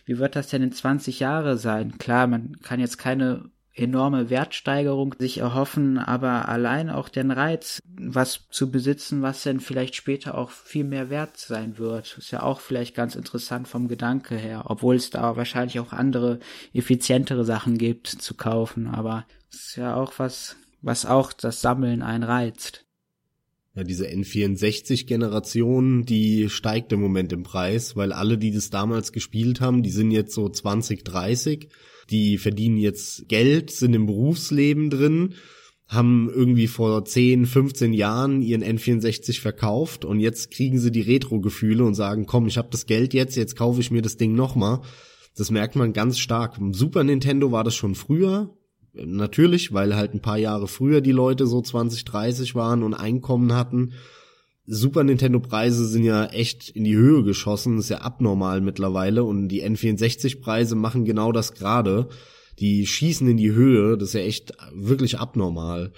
wie wird das denn in 20 Jahre sein? Klar, man kann jetzt keine enorme Wertsteigerung sich erhoffen, aber allein auch den Reiz, was zu besitzen, was denn vielleicht später auch viel mehr wert sein wird, ist ja auch vielleicht ganz interessant vom Gedanke her, obwohl es da wahrscheinlich auch andere, effizientere Sachen gibt zu kaufen, aber es ist ja auch was, was auch das Sammeln einreizt. Ja, diese N64-Generation, die steigt im Moment im Preis, weil alle, die das damals gespielt haben, die sind jetzt so 20, 30 die verdienen jetzt Geld, sind im Berufsleben drin, haben irgendwie vor 10, 15 Jahren ihren N64 verkauft und jetzt kriegen sie die Retro-Gefühle und sagen, komm, ich habe das Geld jetzt, jetzt kaufe ich mir das Ding nochmal. Das merkt man ganz stark. Im Super Nintendo war das schon früher, natürlich, weil halt ein paar Jahre früher die Leute so 20, 30 waren und Einkommen hatten. Super Nintendo Preise sind ja echt in die Höhe geschossen, das ist ja abnormal mittlerweile und die N64 Preise machen genau das gerade. Die schießen in die Höhe, das ist ja echt wirklich abnormal.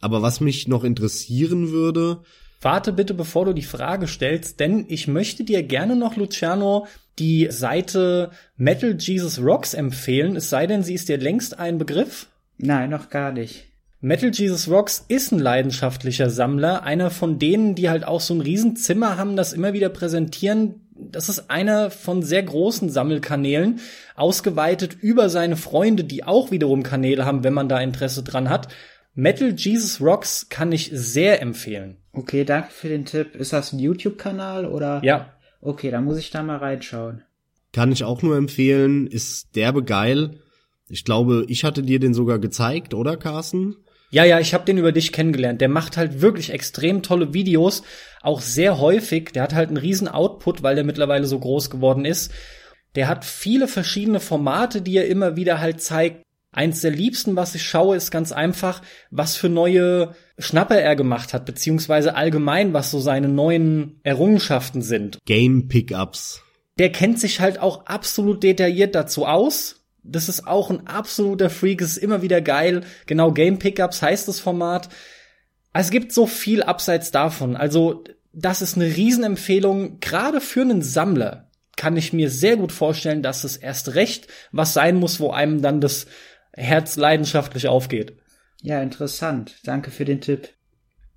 Aber was mich noch interessieren würde, Warte bitte, bevor du die Frage stellst, denn ich möchte dir gerne noch, Luciano, die Seite Metal Jesus Rocks empfehlen, es sei denn, sie ist dir längst ein Begriff. Nein, noch gar nicht. Metal Jesus Rocks ist ein leidenschaftlicher Sammler, einer von denen, die halt auch so ein Riesenzimmer haben, das immer wieder präsentieren. Das ist einer von sehr großen Sammelkanälen, ausgeweitet über seine Freunde, die auch wiederum Kanäle haben, wenn man da Interesse dran hat. Metal Jesus Rocks kann ich sehr empfehlen. Okay, danke für den Tipp. Ist das ein YouTube-Kanal oder? Ja. Okay, dann muss ich da mal reinschauen. Kann ich auch nur empfehlen, ist derbe geil. Ich glaube, ich hatte dir den sogar gezeigt, oder Carsten? Ja, ja, ich habe den über dich kennengelernt. Der macht halt wirklich extrem tolle Videos, auch sehr häufig. Der hat halt einen riesen Output, weil der mittlerweile so groß geworden ist. Der hat viele verschiedene Formate, die er immer wieder halt zeigt. Eins der liebsten, was ich schaue, ist ganz einfach, was für neue Schnapper er gemacht hat, beziehungsweise allgemein, was so seine neuen Errungenschaften sind. Game Pickups. Der kennt sich halt auch absolut detailliert dazu aus. Das ist auch ein absoluter Freak, es ist immer wieder geil. Genau, Game Pickups heißt das Format. Es gibt so viel abseits davon. Also, das ist eine Riesenempfehlung, gerade für einen Sammler kann ich mir sehr gut vorstellen, dass es erst recht was sein muss, wo einem dann das Herz leidenschaftlich aufgeht. Ja, interessant. Danke für den Tipp.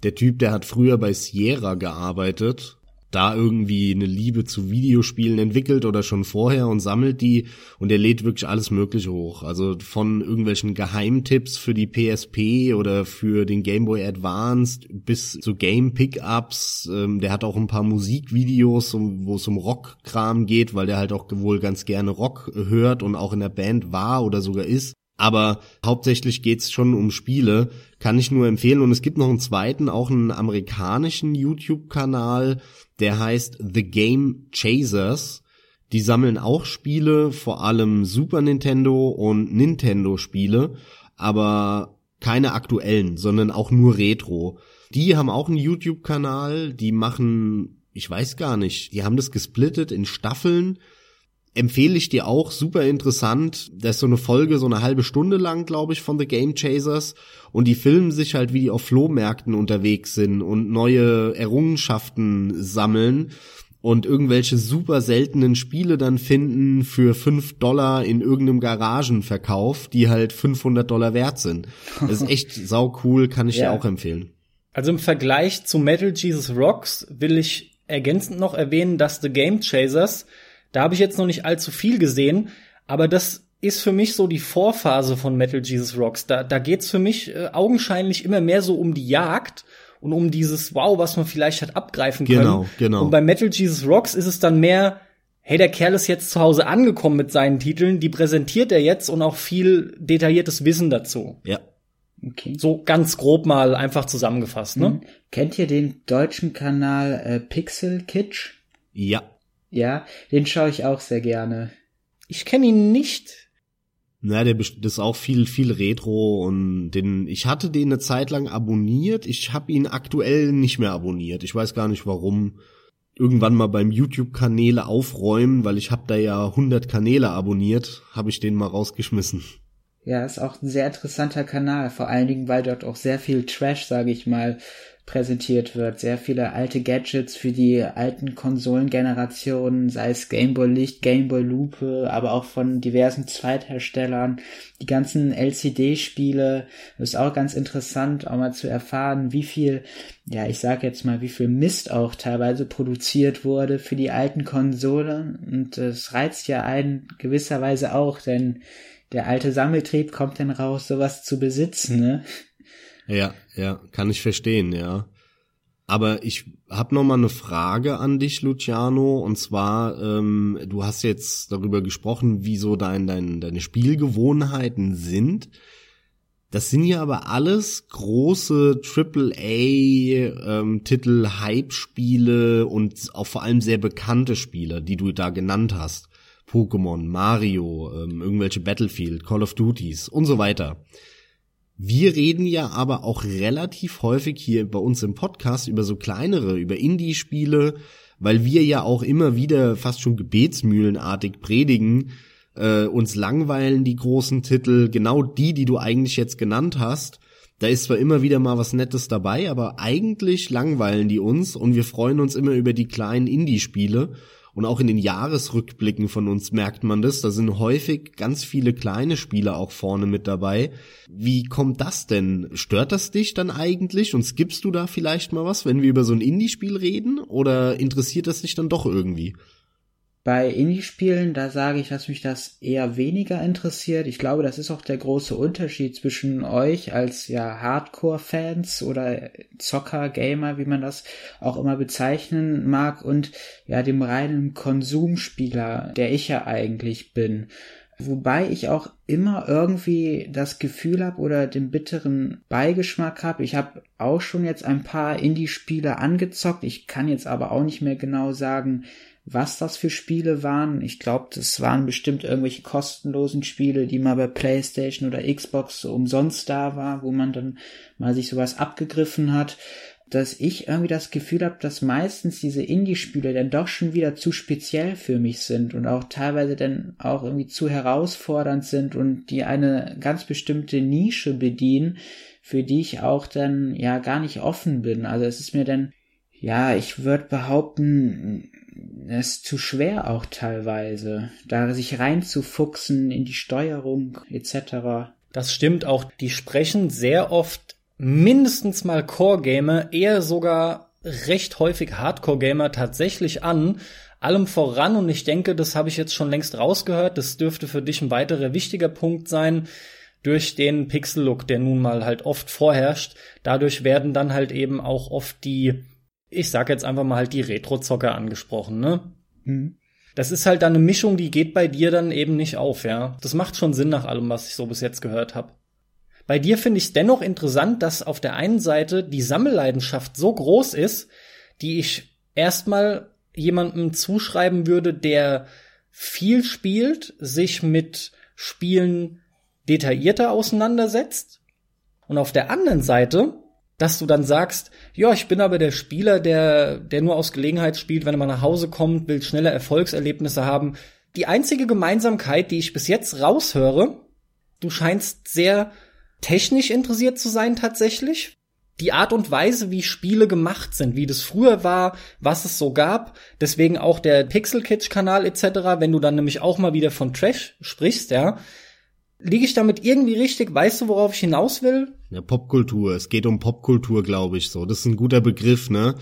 Der Typ, der hat früher bei Sierra gearbeitet, da irgendwie eine Liebe zu Videospielen entwickelt oder schon vorher und sammelt die und er lädt wirklich alles Mögliche hoch. Also von irgendwelchen Geheimtipps für die PSP oder für den Game Boy Advanced bis zu Game Pickups. Ähm, der hat auch ein paar Musikvideos, wo es um Rockkram geht, weil der halt auch wohl ganz gerne Rock hört und auch in der Band war oder sogar ist. Aber hauptsächlich geht's schon um Spiele, kann ich nur empfehlen. Und es gibt noch einen zweiten, auch einen amerikanischen YouTube-Kanal, der heißt The Game Chasers. Die sammeln auch Spiele, vor allem Super Nintendo und Nintendo Spiele, aber keine aktuellen, sondern auch nur Retro. Die haben auch einen YouTube-Kanal, die machen, ich weiß gar nicht, die haben das gesplittet in Staffeln empfehle ich dir auch, super interessant. Das ist so eine Folge, so eine halbe Stunde lang, glaube ich, von The Game Chasers. Und die filmen sich halt, wie die auf Flohmärkten unterwegs sind und neue Errungenschaften sammeln und irgendwelche super seltenen Spiele dann finden für fünf Dollar in irgendeinem Garagenverkauf, die halt 500 Dollar wert sind. Das ist echt [laughs] sau cool, kann ich ja. dir auch empfehlen. Also im Vergleich zu Metal Jesus Rocks will ich ergänzend noch erwähnen, dass The Game Chasers da habe ich jetzt noch nicht allzu viel gesehen, aber das ist für mich so die Vorphase von Metal Jesus Rocks. Da, da geht's für mich äh, augenscheinlich immer mehr so um die Jagd und um dieses Wow, was man vielleicht hat abgreifen können. Genau, genau. Und bei Metal Jesus Rocks ist es dann mehr, hey, der Kerl ist jetzt zu Hause angekommen mit seinen Titeln, die präsentiert er jetzt und auch viel detailliertes Wissen dazu. Ja. Okay. So ganz grob mal einfach zusammengefasst, ne? Mhm. Kennt ihr den deutschen Kanal äh, Pixel Kitsch? Ja. Ja, den schaue ich auch sehr gerne. Ich kenne ihn nicht. Na, der das ist auch viel viel Retro und den ich hatte den eine Zeit lang abonniert. Ich habe ihn aktuell nicht mehr abonniert. Ich weiß gar nicht warum. Irgendwann mal beim YouTube Kanäle aufräumen, weil ich habe da ja 100 Kanäle abonniert, habe ich den mal rausgeschmissen. Ja, ist auch ein sehr interessanter Kanal, vor allen Dingen, weil dort auch sehr viel Trash, sage ich mal, präsentiert wird. Sehr viele alte Gadgets für die alten Konsolengenerationen, sei es Gameboy Licht, Gameboy Lupe, aber auch von diversen Zweitherstellern. Die ganzen LCD-Spiele ist auch ganz interessant, auch mal zu erfahren, wie viel, ja, ich sag jetzt mal, wie viel Mist auch teilweise produziert wurde für die alten Konsolen. Und es reizt ja einen gewisserweise auch, denn der alte Sammeltrieb kommt dann raus, sowas zu besitzen, ne? Ja, ja, kann ich verstehen, ja. Aber ich habe noch mal eine Frage an dich, Luciano. Und zwar, ähm, du hast jetzt darüber gesprochen, wie so dein, dein, deine Spielgewohnheiten sind. Das sind ja aber alles große AAA-Titel, ähm, und auch vor allem sehr bekannte Spiele, die du da genannt hast. Pokémon, Mario, ähm, irgendwelche Battlefield, Call of Duties und so weiter. Wir reden ja aber auch relativ häufig hier bei uns im Podcast über so kleinere, über Indie-Spiele, weil wir ja auch immer wieder fast schon gebetsmühlenartig predigen, äh, uns langweilen die großen Titel, genau die, die du eigentlich jetzt genannt hast. Da ist zwar immer wieder mal was Nettes dabei, aber eigentlich langweilen die uns und wir freuen uns immer über die kleinen Indie-Spiele. Und auch in den Jahresrückblicken von uns merkt man das. Da sind häufig ganz viele kleine Spiele auch vorne mit dabei. Wie kommt das denn? Stört das dich dann eigentlich? Und skippst du da vielleicht mal was, wenn wir über so ein Indie-Spiel reden? Oder interessiert das dich dann doch irgendwie? Bei Indie-Spielen, da sage ich, dass mich das eher weniger interessiert. Ich glaube, das ist auch der große Unterschied zwischen euch als ja Hardcore-Fans oder Zocker, Gamer, wie man das auch immer bezeichnen mag, und ja dem reinen Konsumspieler, der ich ja eigentlich bin. Wobei ich auch immer irgendwie das Gefühl habe oder den bitteren Beigeschmack habe. Ich habe auch schon jetzt ein paar Indie-Spiele angezockt. Ich kann jetzt aber auch nicht mehr genau sagen, was das für Spiele waren. Ich glaube, das waren bestimmt irgendwelche kostenlosen Spiele, die mal bei PlayStation oder Xbox so umsonst da war, wo man dann mal sich sowas abgegriffen hat dass ich irgendwie das Gefühl habe, dass meistens diese Indie-Spiele dann doch schon wieder zu speziell für mich sind und auch teilweise dann auch irgendwie zu herausfordernd sind und die eine ganz bestimmte Nische bedienen, für die ich auch dann ja gar nicht offen bin. Also es ist mir dann, ja, ich würde behaupten, es ist zu schwer auch teilweise, da sich reinzufuchsen in die Steuerung etc. Das stimmt auch. Die sprechen sehr oft mindestens mal Core-Gamer, eher sogar recht häufig Hardcore-Gamer tatsächlich an. Allem voran, und ich denke, das habe ich jetzt schon längst rausgehört, das dürfte für dich ein weiterer wichtiger Punkt sein, durch den Pixel-Look, der nun mal halt oft vorherrscht. Dadurch werden dann halt eben auch oft die, ich sag jetzt einfach mal halt die Retro-Zocker angesprochen, ne? Mhm. Das ist halt dann eine Mischung, die geht bei dir dann eben nicht auf, ja. Das macht schon Sinn nach allem, was ich so bis jetzt gehört habe. Bei dir finde ich es dennoch interessant, dass auf der einen Seite die Sammelleidenschaft so groß ist, die ich erstmal jemandem zuschreiben würde, der viel spielt, sich mit Spielen detaillierter auseinandersetzt. Und auf der anderen Seite, dass du dann sagst, ja, ich bin aber der Spieler, der, der nur aus Gelegenheit spielt, wenn er mal nach Hause kommt, will schnelle Erfolgserlebnisse haben. Die einzige Gemeinsamkeit, die ich bis jetzt raushöre, du scheinst sehr technisch interessiert zu sein tatsächlich. Die Art und Weise, wie Spiele gemacht sind, wie das früher war, was es so gab, deswegen auch der Pixel Kitsch Kanal etc., wenn du dann nämlich auch mal wieder von Trash sprichst, ja. Liege ich damit irgendwie richtig? Weißt du, worauf ich hinaus will? Ja, Popkultur. Es geht um Popkultur, glaube ich so. Das ist ein guter Begriff, ne?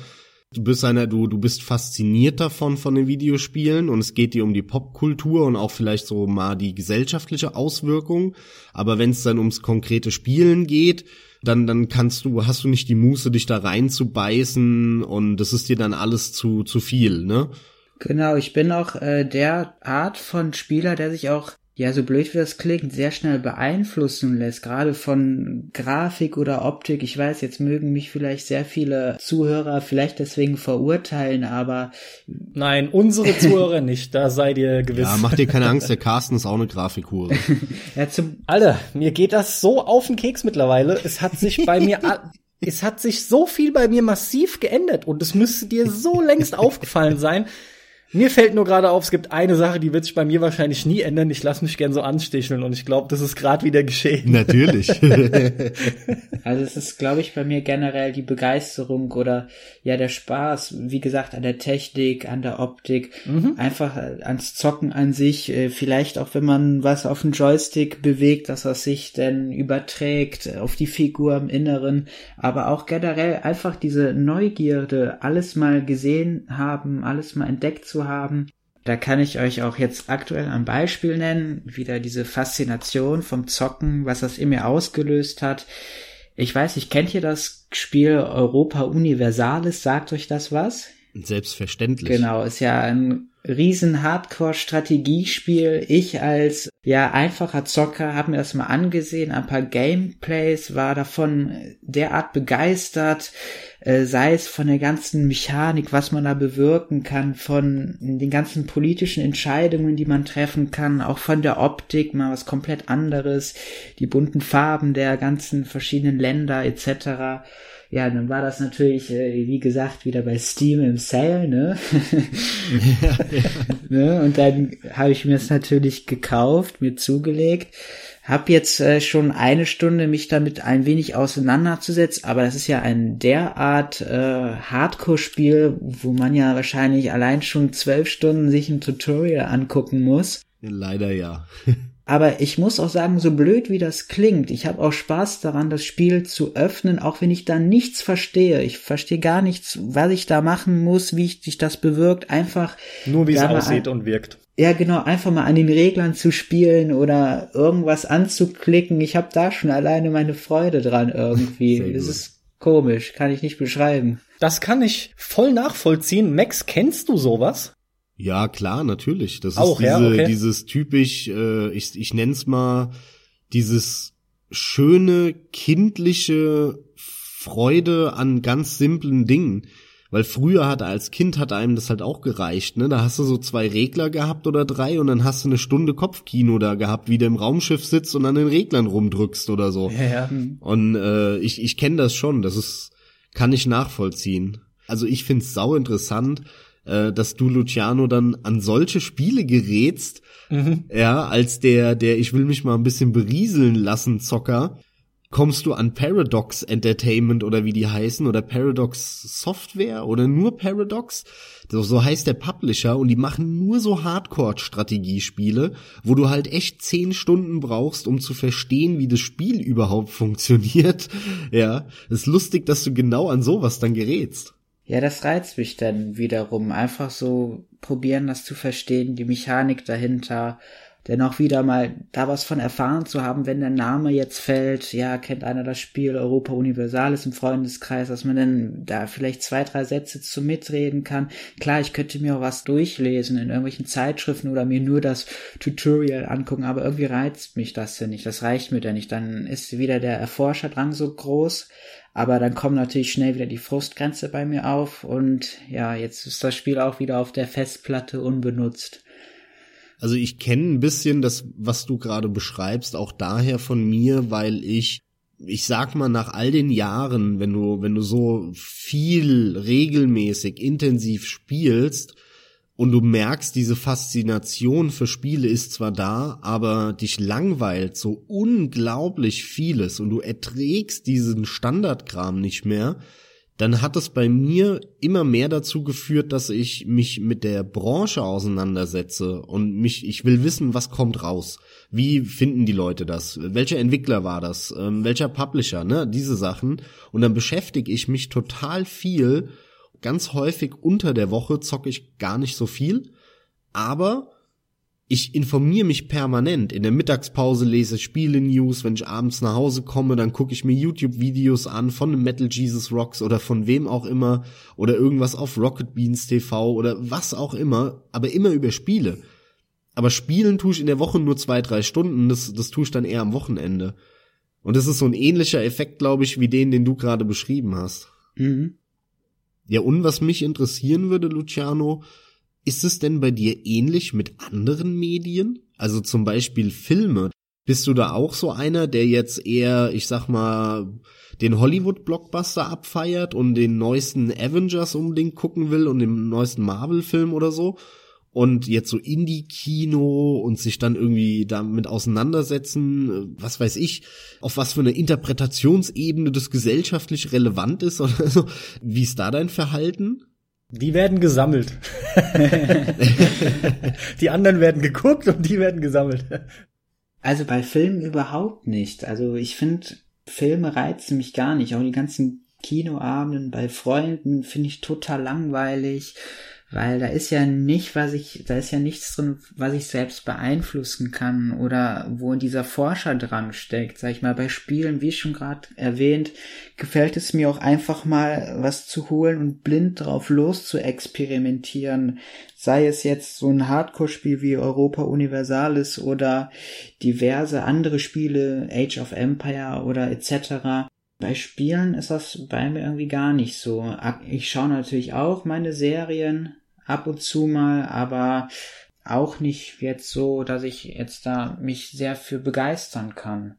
Du bist einer, du, du bist fasziniert davon, von den Videospielen und es geht dir um die Popkultur und auch vielleicht so mal die gesellschaftliche Auswirkung. Aber wenn es dann ums konkrete Spielen geht, dann, dann kannst du, hast du nicht die Muße, dich da reinzubeißen und das ist dir dann alles zu, zu viel, ne? Genau, ich bin auch äh, der Art von Spieler, der sich auch ja, so blöd wie das klingt, sehr schnell beeinflussen lässt, gerade von Grafik oder Optik. Ich weiß, jetzt mögen mich vielleicht sehr viele Zuhörer vielleicht deswegen verurteilen, aber. Nein, unsere Zuhörer nicht, da seid ihr gewiss. Ja, mach dir keine Angst, der [laughs] Carsten ist auch eine Grafikhure. [laughs] ja, zum Alter, mir geht das so auf den Keks mittlerweile. Es hat sich bei mir, es hat sich so viel bei mir massiv geändert und es müsste dir so längst aufgefallen sein. Mir fällt nur gerade auf, es gibt eine Sache, die wird sich bei mir wahrscheinlich nie ändern. Ich lasse mich gern so ansticheln und ich glaube, das ist gerade wieder geschehen. Natürlich. [laughs] also es ist, glaube ich, bei mir generell die Begeisterung oder ja der Spaß, wie gesagt, an der Technik, an der Optik, mhm. einfach ans Zocken an sich. Äh, vielleicht auch, wenn man was auf dem Joystick bewegt, dass das sich dann überträgt auf die Figur im Inneren. Aber auch generell einfach diese Neugierde, alles mal gesehen haben, alles mal entdeckt zu zu haben. Da kann ich euch auch jetzt aktuell ein Beispiel nennen, wieder diese Faszination vom Zocken, was das in mir ausgelöst hat. Ich weiß nicht, kennt ihr das Spiel Europa Universalis? Sagt euch das was? Selbstverständlich. Genau, ist ja ein riesen Hardcore-Strategiespiel. Ich als ja einfacher Zocker habe mir das mal angesehen, ein paar Gameplays, war davon derart begeistert, äh, sei es von der ganzen Mechanik, was man da bewirken kann, von den ganzen politischen Entscheidungen, die man treffen kann, auch von der Optik, mal was komplett anderes, die bunten Farben der ganzen verschiedenen Länder etc ja, dann war das natürlich, äh, wie gesagt, wieder bei Steam im Sale, ne? ja, ja. [laughs] ne? Und dann habe ich mir es natürlich gekauft, mir zugelegt. Hab jetzt äh, schon eine Stunde mich damit ein wenig auseinanderzusetzen, aber das ist ja ein derart äh, Hardcore-Spiel, wo man ja wahrscheinlich allein schon zwölf Stunden sich ein Tutorial angucken muss. Leider ja. Aber ich muss auch sagen, so blöd wie das klingt, ich habe auch Spaß daran, das Spiel zu öffnen, auch wenn ich da nichts verstehe. Ich verstehe gar nichts, was ich da machen muss, wie ich, sich das bewirkt. Einfach nur wie es aussieht und wirkt. Ja, genau, einfach mal an den Reglern zu spielen oder irgendwas anzuklicken. Ich habe da schon alleine meine Freude dran irgendwie. Das ist komisch, kann ich nicht beschreiben. Das kann ich voll nachvollziehen. Max, kennst du sowas? Ja, klar, natürlich. Das Auch, ist diese, ja, okay. dieses typisch, äh, ich, ich nenn's mal, dieses schöne, kindliche Freude an ganz simplen Dingen. Weil früher hat als Kind hat einem das halt auch gereicht, ne? Da hast du so zwei Regler gehabt oder drei und dann hast du eine Stunde Kopfkino da gehabt, wie du im Raumschiff sitzt und an den Reglern rumdrückst oder so. Ja, ja. Und äh, ich, ich kenne das schon, das ist, kann ich nachvollziehen. Also ich find's sau interessant, äh, dass du, Luciano, dann an solche Spiele gerätst, Mhm. ja, als der, der ich will mich mal ein bisschen berieseln lassen, Zocker, kommst du an Paradox Entertainment oder wie die heißen oder Paradox Software oder nur Paradox. So, so heißt der Publisher und die machen nur so Hardcore-Strategiespiele, wo du halt echt zehn Stunden brauchst, um zu verstehen, wie das Spiel überhaupt funktioniert. [laughs] Ja, ist lustig, dass du genau an sowas dann gerätst. Ja, das reizt mich dann wiederum. Einfach so probieren, das zu verstehen, die Mechanik dahinter. Denn auch wieder mal da was von erfahren zu haben, wenn der Name jetzt fällt, ja, kennt einer das Spiel Europa Universalis im Freundeskreis, dass man dann da vielleicht zwei, drei Sätze zu mitreden kann. Klar, ich könnte mir auch was durchlesen in irgendwelchen Zeitschriften oder mir nur das Tutorial angucken, aber irgendwie reizt mich das ja nicht. Das reicht mir dann nicht. Dann ist wieder der Erforscherdrang so groß. Aber dann kommt natürlich schnell wieder die Frustgrenze bei mir auf und ja, jetzt ist das Spiel auch wieder auf der Festplatte unbenutzt. Also ich kenne ein bisschen das, was du gerade beschreibst, auch daher von mir, weil ich, ich sag mal, nach all den Jahren, wenn du, wenn du so viel regelmäßig intensiv spielst und du merkst, diese Faszination für Spiele ist zwar da, aber dich langweilt so unglaublich vieles und du erträgst diesen Standardkram nicht mehr, dann hat es bei mir immer mehr dazu geführt, dass ich mich mit der Branche auseinandersetze und mich, ich will wissen, was kommt raus. Wie finden die Leute das? Welcher Entwickler war das? Ähm, welcher Publisher? Ne, diese Sachen. Und dann beschäftige ich mich total viel. Ganz häufig unter der Woche zocke ich gar nicht so viel, aber ich informiere mich permanent. In der Mittagspause lese ich Spiele-News. Wenn ich abends nach Hause komme, dann gucke ich mir YouTube-Videos an von Metal Jesus Rocks oder von wem auch immer oder irgendwas auf Rocket Beans TV oder was auch immer, aber immer über Spiele. Aber spielen tue ich in der Woche nur zwei, drei Stunden. Das, das tue ich dann eher am Wochenende. Und das ist so ein ähnlicher Effekt, glaube ich, wie den, den du gerade beschrieben hast. Mhm. Ja, und was mich interessieren würde, Luciano, ist es denn bei dir ähnlich mit anderen Medien? Also zum Beispiel Filme. Bist du da auch so einer, der jetzt eher, ich sag mal, den Hollywood-Blockbuster abfeiert und den neuesten Avengers unbedingt gucken will und den neuesten Marvel-Film oder so? Und jetzt so Indie-Kino und sich dann irgendwie damit auseinandersetzen, was weiß ich, auf was für eine Interpretationsebene das gesellschaftlich relevant ist oder so. Wie ist da dein Verhalten? Die werden gesammelt. [laughs] die anderen werden geguckt und die werden gesammelt. Also bei Filmen überhaupt nicht. Also ich finde, Filme reizen mich gar nicht. Auch die ganzen Kinoabenden bei Freunden finde ich total langweilig, weil da ist ja nicht, was ich, da ist ja nichts drin, was ich selbst beeinflussen kann oder wo dieser Forscher dran steckt. Sag ich mal, bei Spielen, wie schon gerade erwähnt, gefällt es mir auch einfach mal was zu holen und blind drauf los zu experimentieren. Sei es jetzt so ein Hardcore-Spiel wie Europa Universalis oder diverse andere Spiele, Age of Empire oder etc. Bei Spielen ist das bei mir irgendwie gar nicht so. Ich schaue natürlich auch meine Serien ab und zu mal, aber auch nicht jetzt so, dass ich jetzt da mich sehr für begeistern kann.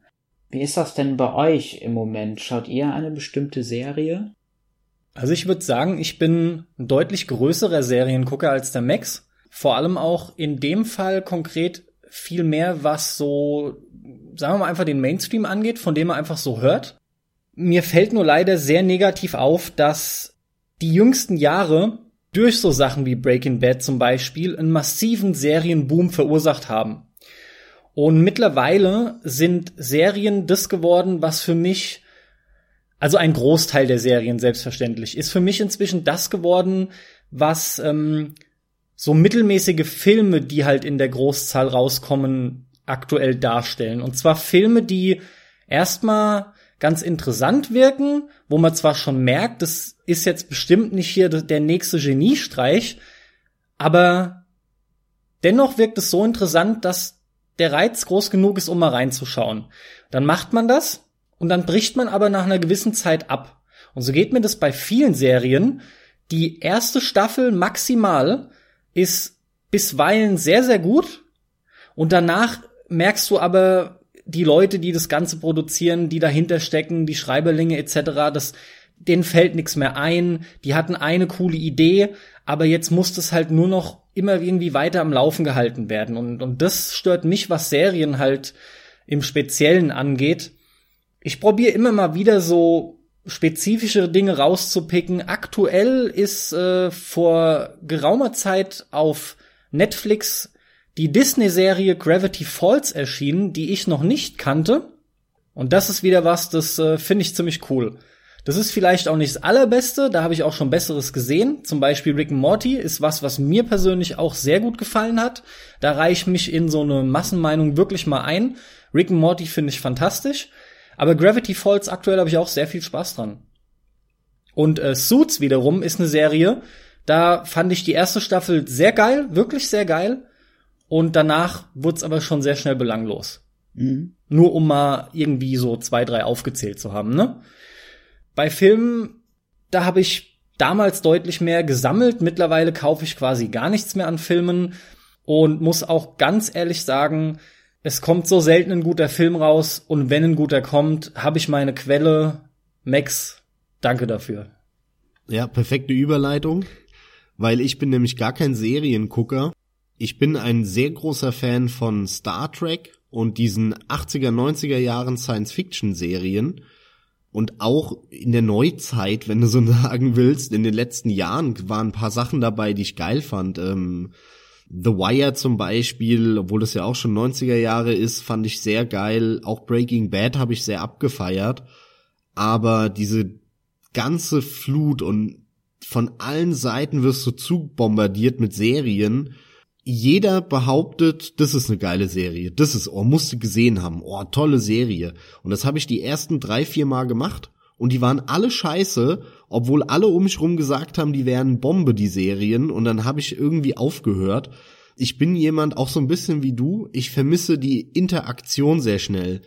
Wie ist das denn bei euch im Moment? Schaut ihr eine bestimmte Serie? Also ich würde sagen, ich bin ein deutlich größerer Seriengucker als der Max. Vor allem auch in dem Fall konkret viel mehr, was so, sagen wir mal, einfach den Mainstream angeht, von dem man einfach so hört. Mir fällt nur leider sehr negativ auf, dass die jüngsten Jahre durch so Sachen wie Breaking Bad zum Beispiel einen massiven Serienboom verursacht haben. Und mittlerweile sind Serien das geworden, was für mich, also ein Großteil der Serien selbstverständlich, ist für mich inzwischen das geworden, was ähm, so mittelmäßige Filme, die halt in der Großzahl rauskommen, aktuell darstellen. Und zwar Filme, die erstmal ganz interessant wirken, wo man zwar schon merkt, das ist jetzt bestimmt nicht hier der nächste Geniestreich, aber dennoch wirkt es so interessant, dass der Reiz groß genug ist, um mal reinzuschauen. Dann macht man das und dann bricht man aber nach einer gewissen Zeit ab. Und so geht mir das bei vielen Serien. Die erste Staffel maximal ist bisweilen sehr, sehr gut und danach merkst du aber, die Leute, die das Ganze produzieren, die dahinter stecken, die Schreiberlinge etc., das, denen fällt nichts mehr ein. Die hatten eine coole Idee, aber jetzt muss das halt nur noch immer irgendwie weiter am Laufen gehalten werden. Und, und das stört mich, was Serien halt im Speziellen angeht. Ich probiere immer mal wieder so spezifische Dinge rauszupicken. Aktuell ist äh, vor geraumer Zeit auf Netflix die Disney-Serie Gravity Falls erschienen, die ich noch nicht kannte. Und das ist wieder was, das äh, finde ich ziemlich cool. Das ist vielleicht auch nicht das allerbeste, da habe ich auch schon besseres gesehen. Zum Beispiel Rick and Morty ist was, was mir persönlich auch sehr gut gefallen hat. Da reiche ich mich in so eine Massenmeinung wirklich mal ein. Rick and Morty finde ich fantastisch. Aber Gravity Falls aktuell habe ich auch sehr viel Spaß dran. Und äh, Suits wiederum ist eine Serie, da fand ich die erste Staffel sehr geil, wirklich sehr geil. Und danach wurde es aber schon sehr schnell belanglos. Mhm. Nur um mal irgendwie so zwei, drei aufgezählt zu haben, ne? Bei Filmen, da habe ich damals deutlich mehr gesammelt. Mittlerweile kaufe ich quasi gar nichts mehr an Filmen und muss auch ganz ehrlich sagen, es kommt so selten ein guter Film raus und wenn ein guter kommt, habe ich meine Quelle. Max, danke dafür. Ja, perfekte Überleitung, weil ich bin nämlich gar kein Seriengucker ich bin ein sehr großer Fan von Star Trek und diesen 80er, 90er Jahren Science-Fiction-Serien. Und auch in der Neuzeit, wenn du so [laughs] sagen willst, in den letzten Jahren waren ein paar Sachen dabei, die ich geil fand. Ähm, The Wire zum Beispiel, obwohl das ja auch schon 90er Jahre ist, fand ich sehr geil. Auch Breaking Bad habe ich sehr abgefeiert. Aber diese ganze Flut und von allen Seiten wirst du zubombardiert mit Serien, jeder behauptet, das ist eine geile Serie. Das ist, oh, musste gesehen haben. Oh, tolle Serie. Und das habe ich die ersten drei, vier Mal gemacht. Und die waren alle scheiße, obwohl alle um mich rum gesagt haben, die wären Bombe, die Serien. Und dann habe ich irgendwie aufgehört. Ich bin jemand auch so ein bisschen wie du. Ich vermisse die Interaktion sehr schnell.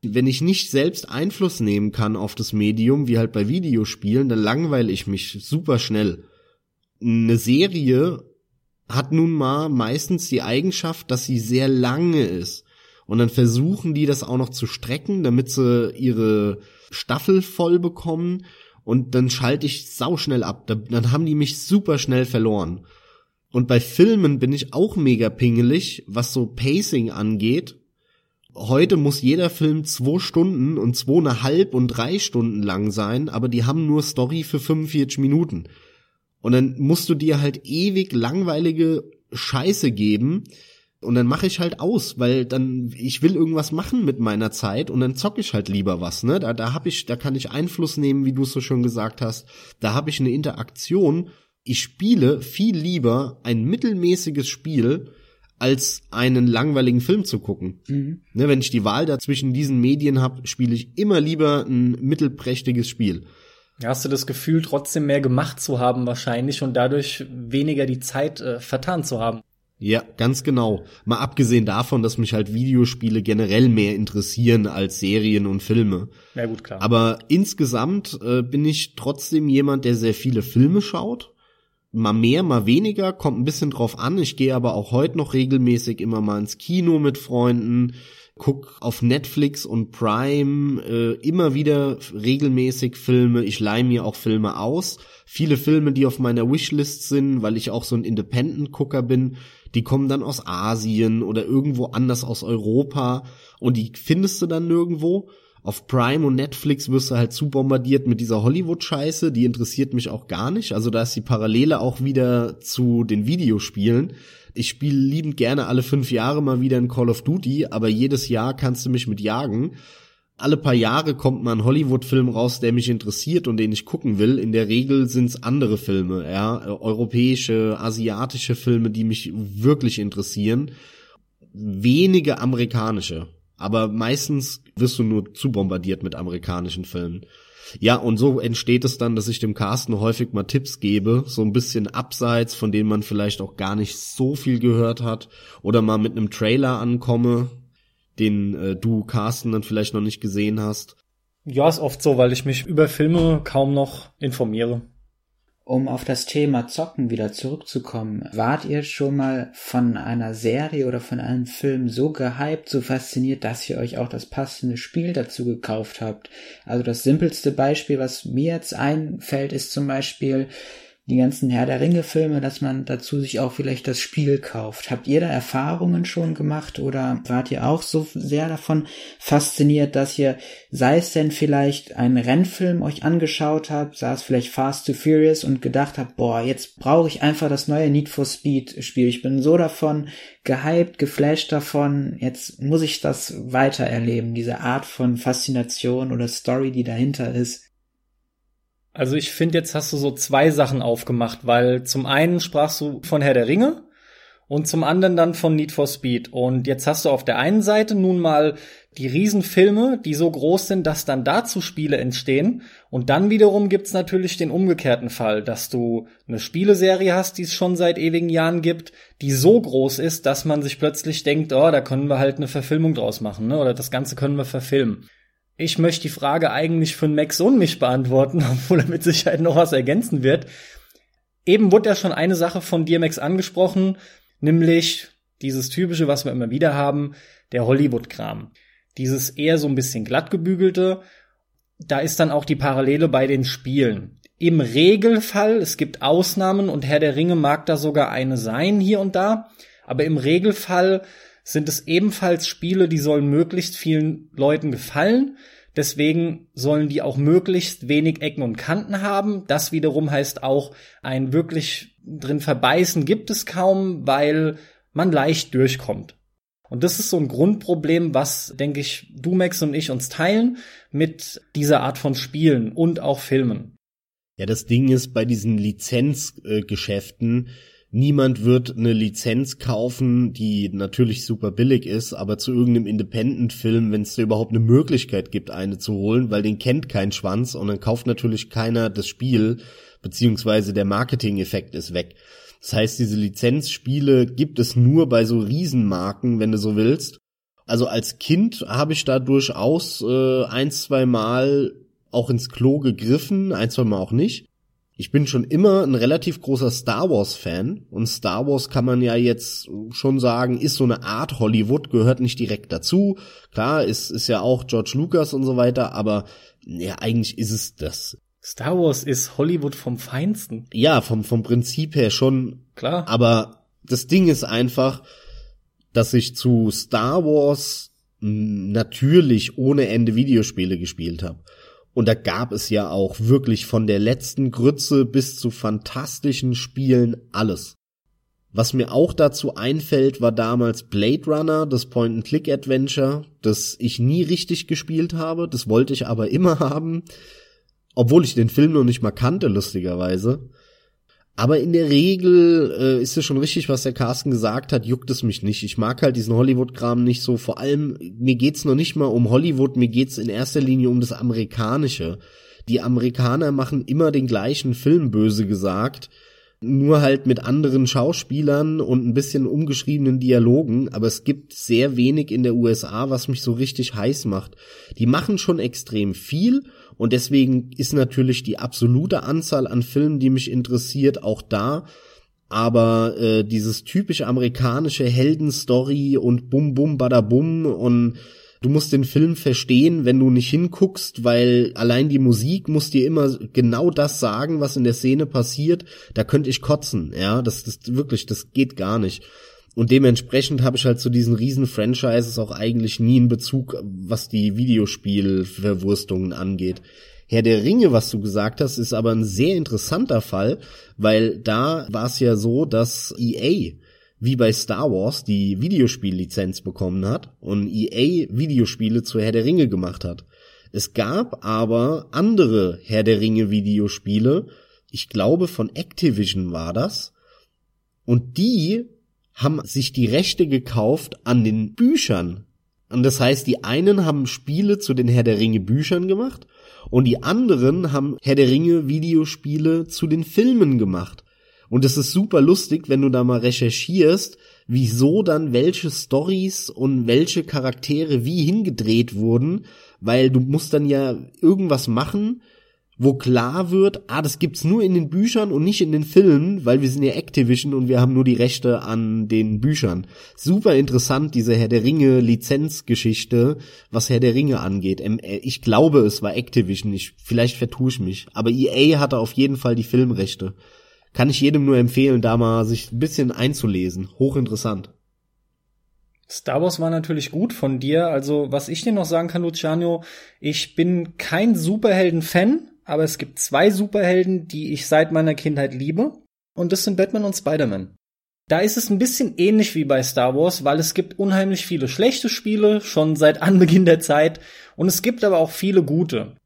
Wenn ich nicht selbst Einfluss nehmen kann auf das Medium, wie halt bei Videospielen, dann langweile ich mich super schnell. Eine Serie hat nun mal meistens die Eigenschaft, dass sie sehr lange ist. Und dann versuchen die das auch noch zu strecken, damit sie ihre Staffel voll bekommen. Und dann schalte ich sauschnell ab. Dann haben die mich super schnell verloren. Und bei Filmen bin ich auch mega pingelig, was so Pacing angeht. Heute muss jeder Film zwei Stunden und zweieinhalb und drei Stunden lang sein, aber die haben nur Story für 45 Minuten. Und dann musst du dir halt ewig langweilige Scheiße geben. Und dann mache ich halt aus, weil dann ich will irgendwas machen mit meiner Zeit und dann zocke ich halt lieber was, ne? Da da habe ich da kann ich Einfluss nehmen, wie du es so schon gesagt hast. Da habe ich eine Interaktion. Ich spiele viel lieber ein mittelmäßiges Spiel als einen langweiligen Film zu gucken. Mhm. Ne, wenn ich die Wahl da zwischen diesen Medien habe, spiele ich immer lieber ein mittelprächtiges Spiel. Hast du das Gefühl, trotzdem mehr gemacht zu haben wahrscheinlich und dadurch weniger die Zeit äh, vertan zu haben? Ja, ganz genau. Mal abgesehen davon, dass mich halt Videospiele generell mehr interessieren als Serien und Filme. Ja gut, klar. Aber insgesamt äh, bin ich trotzdem jemand, der sehr viele Filme schaut. Mal mehr, mal weniger, kommt ein bisschen drauf an. Ich gehe aber auch heute noch regelmäßig immer mal ins Kino mit Freunden guck auf Netflix und Prime äh, immer wieder regelmäßig Filme. Ich leihe mir auch Filme aus. Viele Filme, die auf meiner Wishlist sind, weil ich auch so ein Independent-Gucker bin, die kommen dann aus Asien oder irgendwo anders aus Europa und die findest du dann nirgendwo. Auf Prime und Netflix wirst du halt zu bombardiert mit dieser Hollywood-Scheiße, die interessiert mich auch gar nicht. Also da ist die Parallele auch wieder zu den Videospielen. Ich spiele liebend gerne alle fünf Jahre mal wieder in Call of Duty, aber jedes Jahr kannst du mich mit jagen. Alle paar Jahre kommt mal ein Hollywood-Film raus, der mich interessiert und den ich gucken will. In der Regel sind's andere Filme, ja, europäische, asiatische Filme, die mich wirklich interessieren. Wenige amerikanische. Aber meistens wirst du nur zu bombardiert mit amerikanischen Filmen. Ja, und so entsteht es dann, dass ich dem Carsten häufig mal Tipps gebe, so ein bisschen abseits, von denen man vielleicht auch gar nicht so viel gehört hat, oder mal mit einem Trailer ankomme, den äh, du, Carsten, dann vielleicht noch nicht gesehen hast. Ja, ist oft so, weil ich mich über Filme kaum noch informiere. Um auf das Thema Zocken wieder zurückzukommen, wart ihr schon mal von einer Serie oder von einem Film so gehypt, so fasziniert, dass ihr euch auch das passende Spiel dazu gekauft habt? Also das simpelste Beispiel, was mir jetzt einfällt, ist zum Beispiel die ganzen Herr der Ringe Filme, dass man dazu sich auch vielleicht das Spiel kauft. Habt ihr da Erfahrungen schon gemacht oder wart ihr auch so sehr davon fasziniert, dass ihr, sei es denn vielleicht einen Rennfilm euch angeschaut habt, sei es vielleicht Fast to Furious und gedacht habt, boah, jetzt brauche ich einfach das neue Need for Speed Spiel. Ich bin so davon gehypt, geflasht davon, jetzt muss ich das weiter erleben, diese Art von Faszination oder Story, die dahinter ist. Also ich finde, jetzt hast du so zwei Sachen aufgemacht, weil zum einen sprachst du von Herr der Ringe und zum anderen dann von Need for Speed. Und jetzt hast du auf der einen Seite nun mal die Riesenfilme, die so groß sind, dass dann dazu Spiele entstehen. Und dann wiederum gibt's natürlich den umgekehrten Fall, dass du eine Spieleserie hast, die es schon seit ewigen Jahren gibt, die so groß ist, dass man sich plötzlich denkt, oh, da können wir halt eine Verfilmung draus machen, ne? Oder das Ganze können wir verfilmen. Ich möchte die Frage eigentlich für Max und mich beantworten, [laughs] obwohl er mit Sicherheit noch was ergänzen wird. Eben wurde ja schon eine Sache von dir, Max, angesprochen, nämlich dieses typische, was wir immer wieder haben, der Hollywood-Kram. Dieses eher so ein bisschen glattgebügelte. Da ist dann auch die Parallele bei den Spielen. Im Regelfall, es gibt Ausnahmen und Herr der Ringe mag da sogar eine sein hier und da, aber im Regelfall sind es ebenfalls Spiele, die sollen möglichst vielen Leuten gefallen. Deswegen sollen die auch möglichst wenig Ecken und Kanten haben. Das wiederum heißt auch, ein wirklich drin verbeißen gibt es kaum, weil man leicht durchkommt. Und das ist so ein Grundproblem, was, denke ich, du, Max und ich uns teilen mit dieser Art von Spielen und auch Filmen. Ja, das Ding ist bei diesen Lizenzgeschäften, äh, Niemand wird eine Lizenz kaufen, die natürlich super billig ist, aber zu irgendeinem Independent-Film, wenn es da überhaupt eine Möglichkeit gibt, eine zu holen, weil den kennt kein Schwanz und dann kauft natürlich keiner das Spiel, beziehungsweise der Marketing-Effekt ist weg. Das heißt, diese Lizenzspiele gibt es nur bei so Riesenmarken, wenn du so willst. Also als Kind habe ich da durchaus äh, ein, zwei Mal auch ins Klo gegriffen, ein, zwei Mal auch nicht ich bin schon immer ein relativ großer Star Wars Fan und Star Wars kann man ja jetzt schon sagen, ist so eine Art Hollywood, gehört nicht direkt dazu. Klar, ist, ist ja auch George Lucas und so weiter, aber ja, eigentlich ist es das. Star Wars ist Hollywood vom Feinsten. Ja, vom, vom Prinzip her schon. Klar. Aber das Ding ist einfach, dass ich zu Star Wars natürlich ohne Ende Videospiele gespielt habe. Und da gab es ja auch wirklich von der letzten Grütze bis zu fantastischen Spielen alles. Was mir auch dazu einfällt, war damals Blade Runner, das Point-and-Click-Adventure, das ich nie richtig gespielt habe, das wollte ich aber immer [laughs] haben, obwohl ich den Film noch nicht mal kannte, lustigerweise. Aber in der Regel äh, ist es schon richtig, was der Carsten gesagt hat, juckt es mich nicht. Ich mag halt diesen Hollywood-Kram nicht so. Vor allem, mir geht's noch nicht mal um Hollywood, mir geht's in erster Linie um das Amerikanische. Die Amerikaner machen immer den gleichen Film, böse gesagt nur halt mit anderen Schauspielern und ein bisschen umgeschriebenen Dialogen, aber es gibt sehr wenig in der USA, was mich so richtig heiß macht. Die machen schon extrem viel und deswegen ist natürlich die absolute Anzahl an Filmen, die mich interessiert, auch da. Aber äh, dieses typische amerikanische Heldenstory und bum bum bada bum und du musst den Film verstehen, wenn du nicht hinguckst, weil allein die Musik muss dir immer genau das sagen, was in der Szene passiert. Da könnte ich kotzen, ja, das ist wirklich, das geht gar nicht. Und dementsprechend habe ich halt zu diesen riesen Franchises auch eigentlich nie einen Bezug, was die Videospielverwurstungen angeht. Herr der Ringe, was du gesagt hast, ist aber ein sehr interessanter Fall, weil da war es ja so, dass EA wie bei Star Wars die Videospiellizenz bekommen hat und EA Videospiele zu Herr der Ringe gemacht hat. Es gab aber andere Herr der Ringe Videospiele, ich glaube von Activision war das, und die haben sich die Rechte gekauft an den Büchern. Und das heißt, die einen haben Spiele zu den Herr der Ringe Büchern gemacht und die anderen haben Herr der Ringe Videospiele zu den Filmen gemacht. Und es ist super lustig, wenn du da mal recherchierst, wieso dann welche Stories und welche Charaktere wie hingedreht wurden, weil du musst dann ja irgendwas machen, wo klar wird, ah, das gibt's nur in den Büchern und nicht in den Filmen, weil wir sind ja Activision und wir haben nur die Rechte an den Büchern. Super interessant, diese Herr der Ringe Lizenzgeschichte, was Herr der Ringe angeht. Ähm, äh, ich glaube, es war Activision, ich, vielleicht vertue ich mich, aber EA hatte auf jeden Fall die Filmrechte. Kann ich jedem nur empfehlen, da mal sich ein bisschen einzulesen. Hochinteressant. Star Wars war natürlich gut von dir. Also, was ich dir noch sagen kann, Luciano, ich bin kein Superhelden-Fan, aber es gibt zwei Superhelden, die ich seit meiner Kindheit liebe. Und das sind Batman und Spider-Man. Da ist es ein bisschen ähnlich wie bei Star Wars, weil es gibt unheimlich viele schlechte Spiele, schon seit Anbeginn der Zeit, und es gibt aber auch viele gute.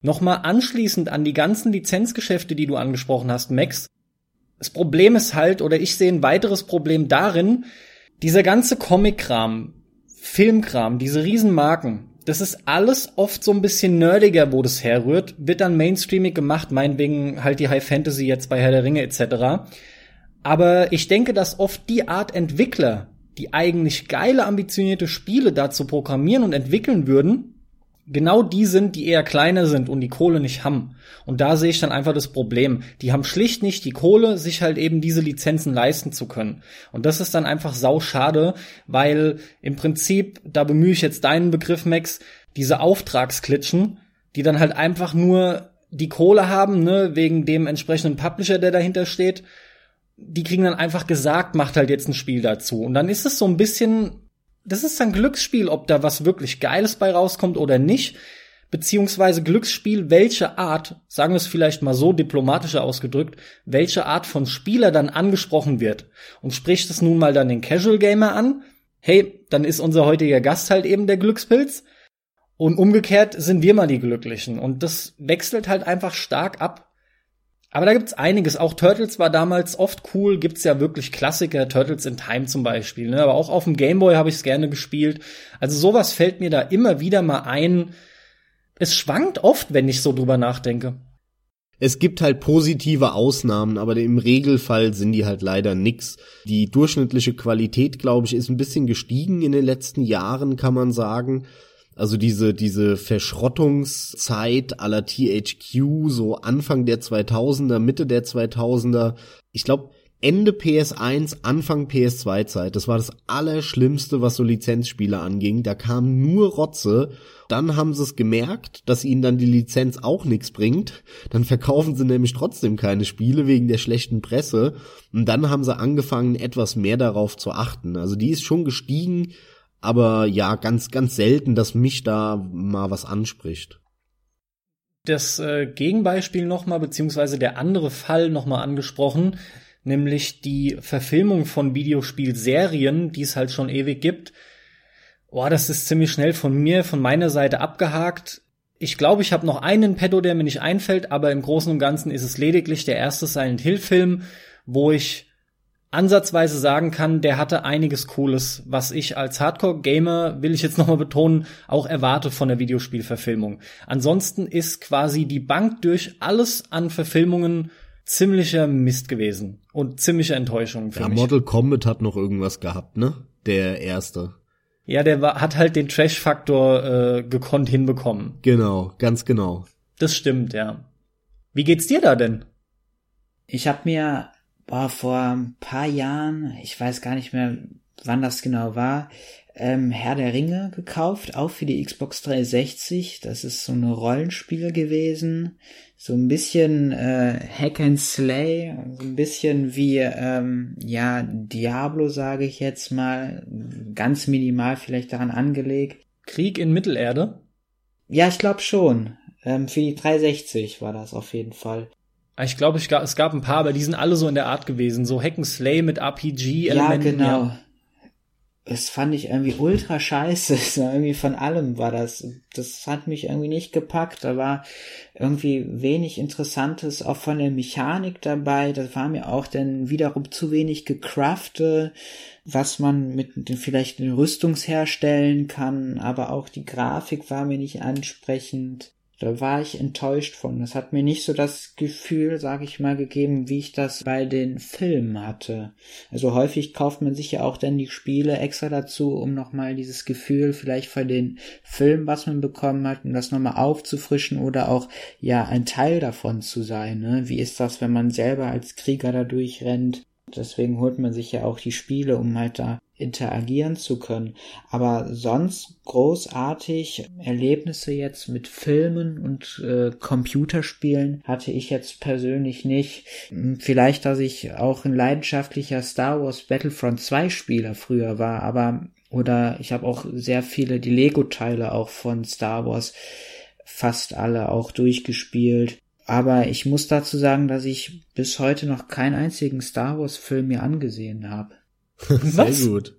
Nochmal anschließend an die ganzen Lizenzgeschäfte, die du angesprochen hast, Max. Das Problem ist halt, oder ich sehe ein weiteres Problem darin, dieser ganze Comic-Kram, Filmkram, diese Riesenmarken, das ist alles oft so ein bisschen nerdiger, wo das herrührt, wird dann mainstreamig gemacht, meinetwegen halt die High Fantasy jetzt bei Herr der Ringe etc. Aber ich denke, dass oft die Art Entwickler, die eigentlich geile, ambitionierte Spiele dazu programmieren und entwickeln würden, genau die sind, die eher kleiner sind und die Kohle nicht haben. Und da sehe ich dann einfach das Problem. Die haben schlicht nicht die Kohle, sich halt eben diese Lizenzen leisten zu können. Und das ist dann einfach sau schade, weil im Prinzip, da bemühe ich jetzt deinen Begriff, Max, diese Auftragsklitschen, die dann halt einfach nur die Kohle haben, ne, wegen dem entsprechenden Publisher, der dahinter steht, die kriegen dann einfach gesagt, macht halt jetzt ein Spiel dazu. Und dann ist es so ein bisschen das ist ein Glücksspiel, ob da was wirklich Geiles bei rauskommt oder nicht. Beziehungsweise Glücksspiel, welche Art, sagen wir es vielleicht mal so diplomatischer ausgedrückt, welche Art von Spieler dann angesprochen wird. Und spricht es nun mal dann den Casual Gamer an, hey, dann ist unser heutiger Gast halt eben der Glückspilz. Und umgekehrt sind wir mal die Glücklichen. Und das wechselt halt einfach stark ab. Aber da gibt's einiges. Auch Turtles war damals oft cool. Gibt's ja wirklich Klassiker, Turtles in Time zum Beispiel. Ne? Aber auch auf dem Gameboy habe ich es gerne gespielt. Also sowas fällt mir da immer wieder mal ein. Es schwankt oft, wenn ich so drüber nachdenke. Es gibt halt positive Ausnahmen, aber im Regelfall sind die halt leider nix. Die durchschnittliche Qualität, glaube ich, ist ein bisschen gestiegen in den letzten Jahren, kann man sagen. Also diese, diese Verschrottungszeit aller THQ, so Anfang der 2000er, Mitte der 2000er. Ich glaube, Ende PS1, Anfang PS2-Zeit. Das war das Allerschlimmste, was so Lizenzspiele anging. Da kam nur Rotze. Dann haben sie es gemerkt, dass ihnen dann die Lizenz auch nichts bringt. Dann verkaufen sie nämlich trotzdem keine Spiele wegen der schlechten Presse. Und dann haben sie angefangen, etwas mehr darauf zu achten. Also die ist schon gestiegen aber ja, ganz, ganz selten, dass mich da mal was anspricht. Das äh, Gegenbeispiel nochmal, beziehungsweise der andere Fall nochmal angesprochen, nämlich die Verfilmung von Videospielserien, die es halt schon ewig gibt. Boah, das ist ziemlich schnell von mir, von meiner Seite abgehakt. Ich glaube, ich habe noch einen Pedo, der mir nicht einfällt, aber im Großen und Ganzen ist es lediglich der erste Silent Hill Film, wo ich ansatzweise sagen kann, der hatte einiges Cooles, was ich als Hardcore-Gamer, will ich jetzt nochmal betonen, auch erwarte von der Videospielverfilmung. Ansonsten ist quasi die Bank durch alles an Verfilmungen ziemlicher Mist gewesen und ziemliche Enttäuschung für ja, mich. Mortal Kombat hat noch irgendwas gehabt, ne? Der erste. Ja, der war, hat halt den Trash-Faktor äh, gekonnt hinbekommen. Genau, ganz genau. Das stimmt, ja. Wie geht's dir da denn? Ich habe mir war vor ein paar Jahren, ich weiß gar nicht mehr, wann das genau war, ähm, Herr der Ringe gekauft, auch für die Xbox 360. Das ist so ein Rollenspiel gewesen. So ein bisschen äh, Hack and Slay, so ein bisschen wie ähm, ja Diablo, sage ich jetzt mal, ganz minimal vielleicht daran angelegt. Krieg in Mittelerde? Ja, ich glaube schon. Ähm, für die 360 war das auf jeden Fall. Ich glaube, es gab ein paar, aber die sind alle so in der Art gewesen. So Hack and Slay mit RPG-Elementen. Ja, genau. Ja das fand ich irgendwie ultra scheiße. [laughs] irgendwie von allem war das. Das hat mich irgendwie nicht gepackt. Da war irgendwie wenig Interessantes auch von der Mechanik dabei. Das war mir auch dann wiederum zu wenig gecraftet, was man mit den, vielleicht den Rüstungsherstellen kann. Aber auch die Grafik war mir nicht ansprechend. Da war ich enttäuscht von. Das hat mir nicht so das Gefühl, sage ich mal, gegeben, wie ich das bei den Filmen hatte. Also häufig kauft man sich ja auch dann die Spiele extra dazu, um nochmal dieses Gefühl vielleicht von den Filmen, was man bekommen hat, um das nochmal aufzufrischen oder auch ja ein Teil davon zu sein. Ne? Wie ist das, wenn man selber als Krieger da durchrennt? Deswegen holt man sich ja auch die Spiele, um halt da interagieren zu können. Aber sonst großartig Erlebnisse jetzt mit Filmen und äh, Computerspielen hatte ich jetzt persönlich nicht. Hm, vielleicht, dass ich auch ein leidenschaftlicher Star Wars Battlefront 2 Spieler früher war, aber oder ich habe auch sehr viele die Lego Teile auch von Star Wars fast alle auch durchgespielt. Aber ich muss dazu sagen, dass ich bis heute noch keinen einzigen Star Wars Film mir angesehen habe. [laughs] Sehr Was? gut.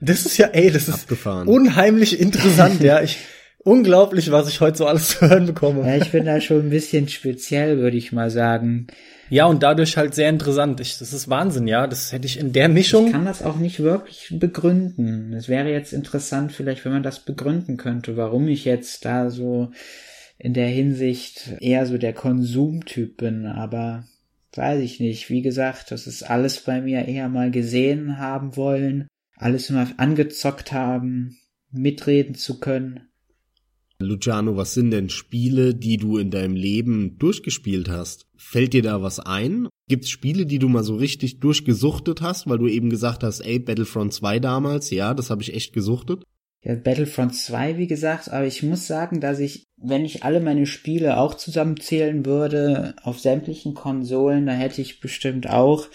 Das ist ja, ey, das ist unheimlich interessant, ja. Ich, unglaublich, was ich heute so alles zu hören bekomme. Ja, ich bin da schon ein bisschen speziell, würde ich mal sagen. Ja, und dadurch halt sehr interessant. Ich, das ist Wahnsinn, ja. Das hätte ich in der Mischung. Ich kann das auch nicht wirklich begründen. Es wäre jetzt interessant, vielleicht, wenn man das begründen könnte, warum ich jetzt da so in der Hinsicht eher so der Konsumtyp bin, aber weiß ich nicht. Wie gesagt, das ist alles bei mir eher mal gesehen haben wollen, alles mal angezockt haben, mitreden zu können. Luciano, was sind denn Spiele, die du in deinem Leben durchgespielt hast? Fällt dir da was ein? Gibt's Spiele, die du mal so richtig durchgesuchtet hast, weil du eben gesagt hast, ey, Battlefront 2 damals, ja, das habe ich echt gesuchtet? Ja, Battlefront 2, wie gesagt, aber ich muss sagen, dass ich, wenn ich alle meine Spiele auch zusammenzählen würde, auf sämtlichen Konsolen, da hätte ich bestimmt auch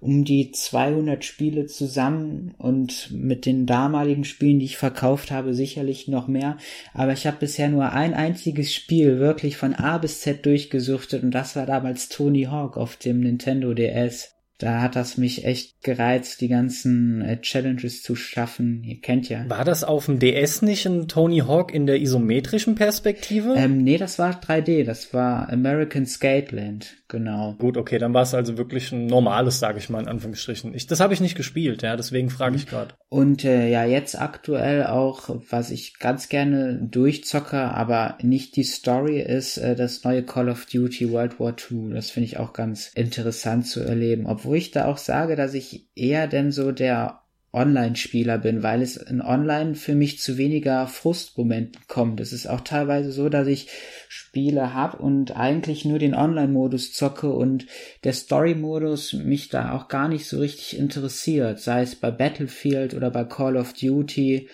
um die 200 Spiele zusammen und mit den damaligen Spielen, die ich verkauft habe, sicherlich noch mehr. Aber ich habe bisher nur ein einziges Spiel wirklich von A bis Z durchgesuchtet und das war damals Tony Hawk auf dem Nintendo DS da hat das mich echt gereizt, die ganzen äh, Challenges zu schaffen. Ihr kennt ja. War das auf dem DS nicht ein Tony Hawk in der isometrischen Perspektive? Ähm, nee, das war 3D. Das war American Skateland, genau. Gut, okay, dann war es also wirklich ein normales, sage ich mal in Anführungsstrichen. Ich, das habe ich nicht gespielt, ja, deswegen frage ich gerade. Und äh, ja, jetzt aktuell auch, was ich ganz gerne durchzocke, aber nicht die Story ist, äh, das neue Call of Duty World War II. Das finde ich auch ganz interessant zu erleben, obwohl wo ich da auch sage, dass ich eher denn so der Online-Spieler bin, weil es in Online für mich zu weniger Frustmomenten kommt. Es ist auch teilweise so, dass ich Spiele habe und eigentlich nur den Online-Modus zocke und der Story-Modus mich da auch gar nicht so richtig interessiert, sei es bei Battlefield oder bei Call of Duty.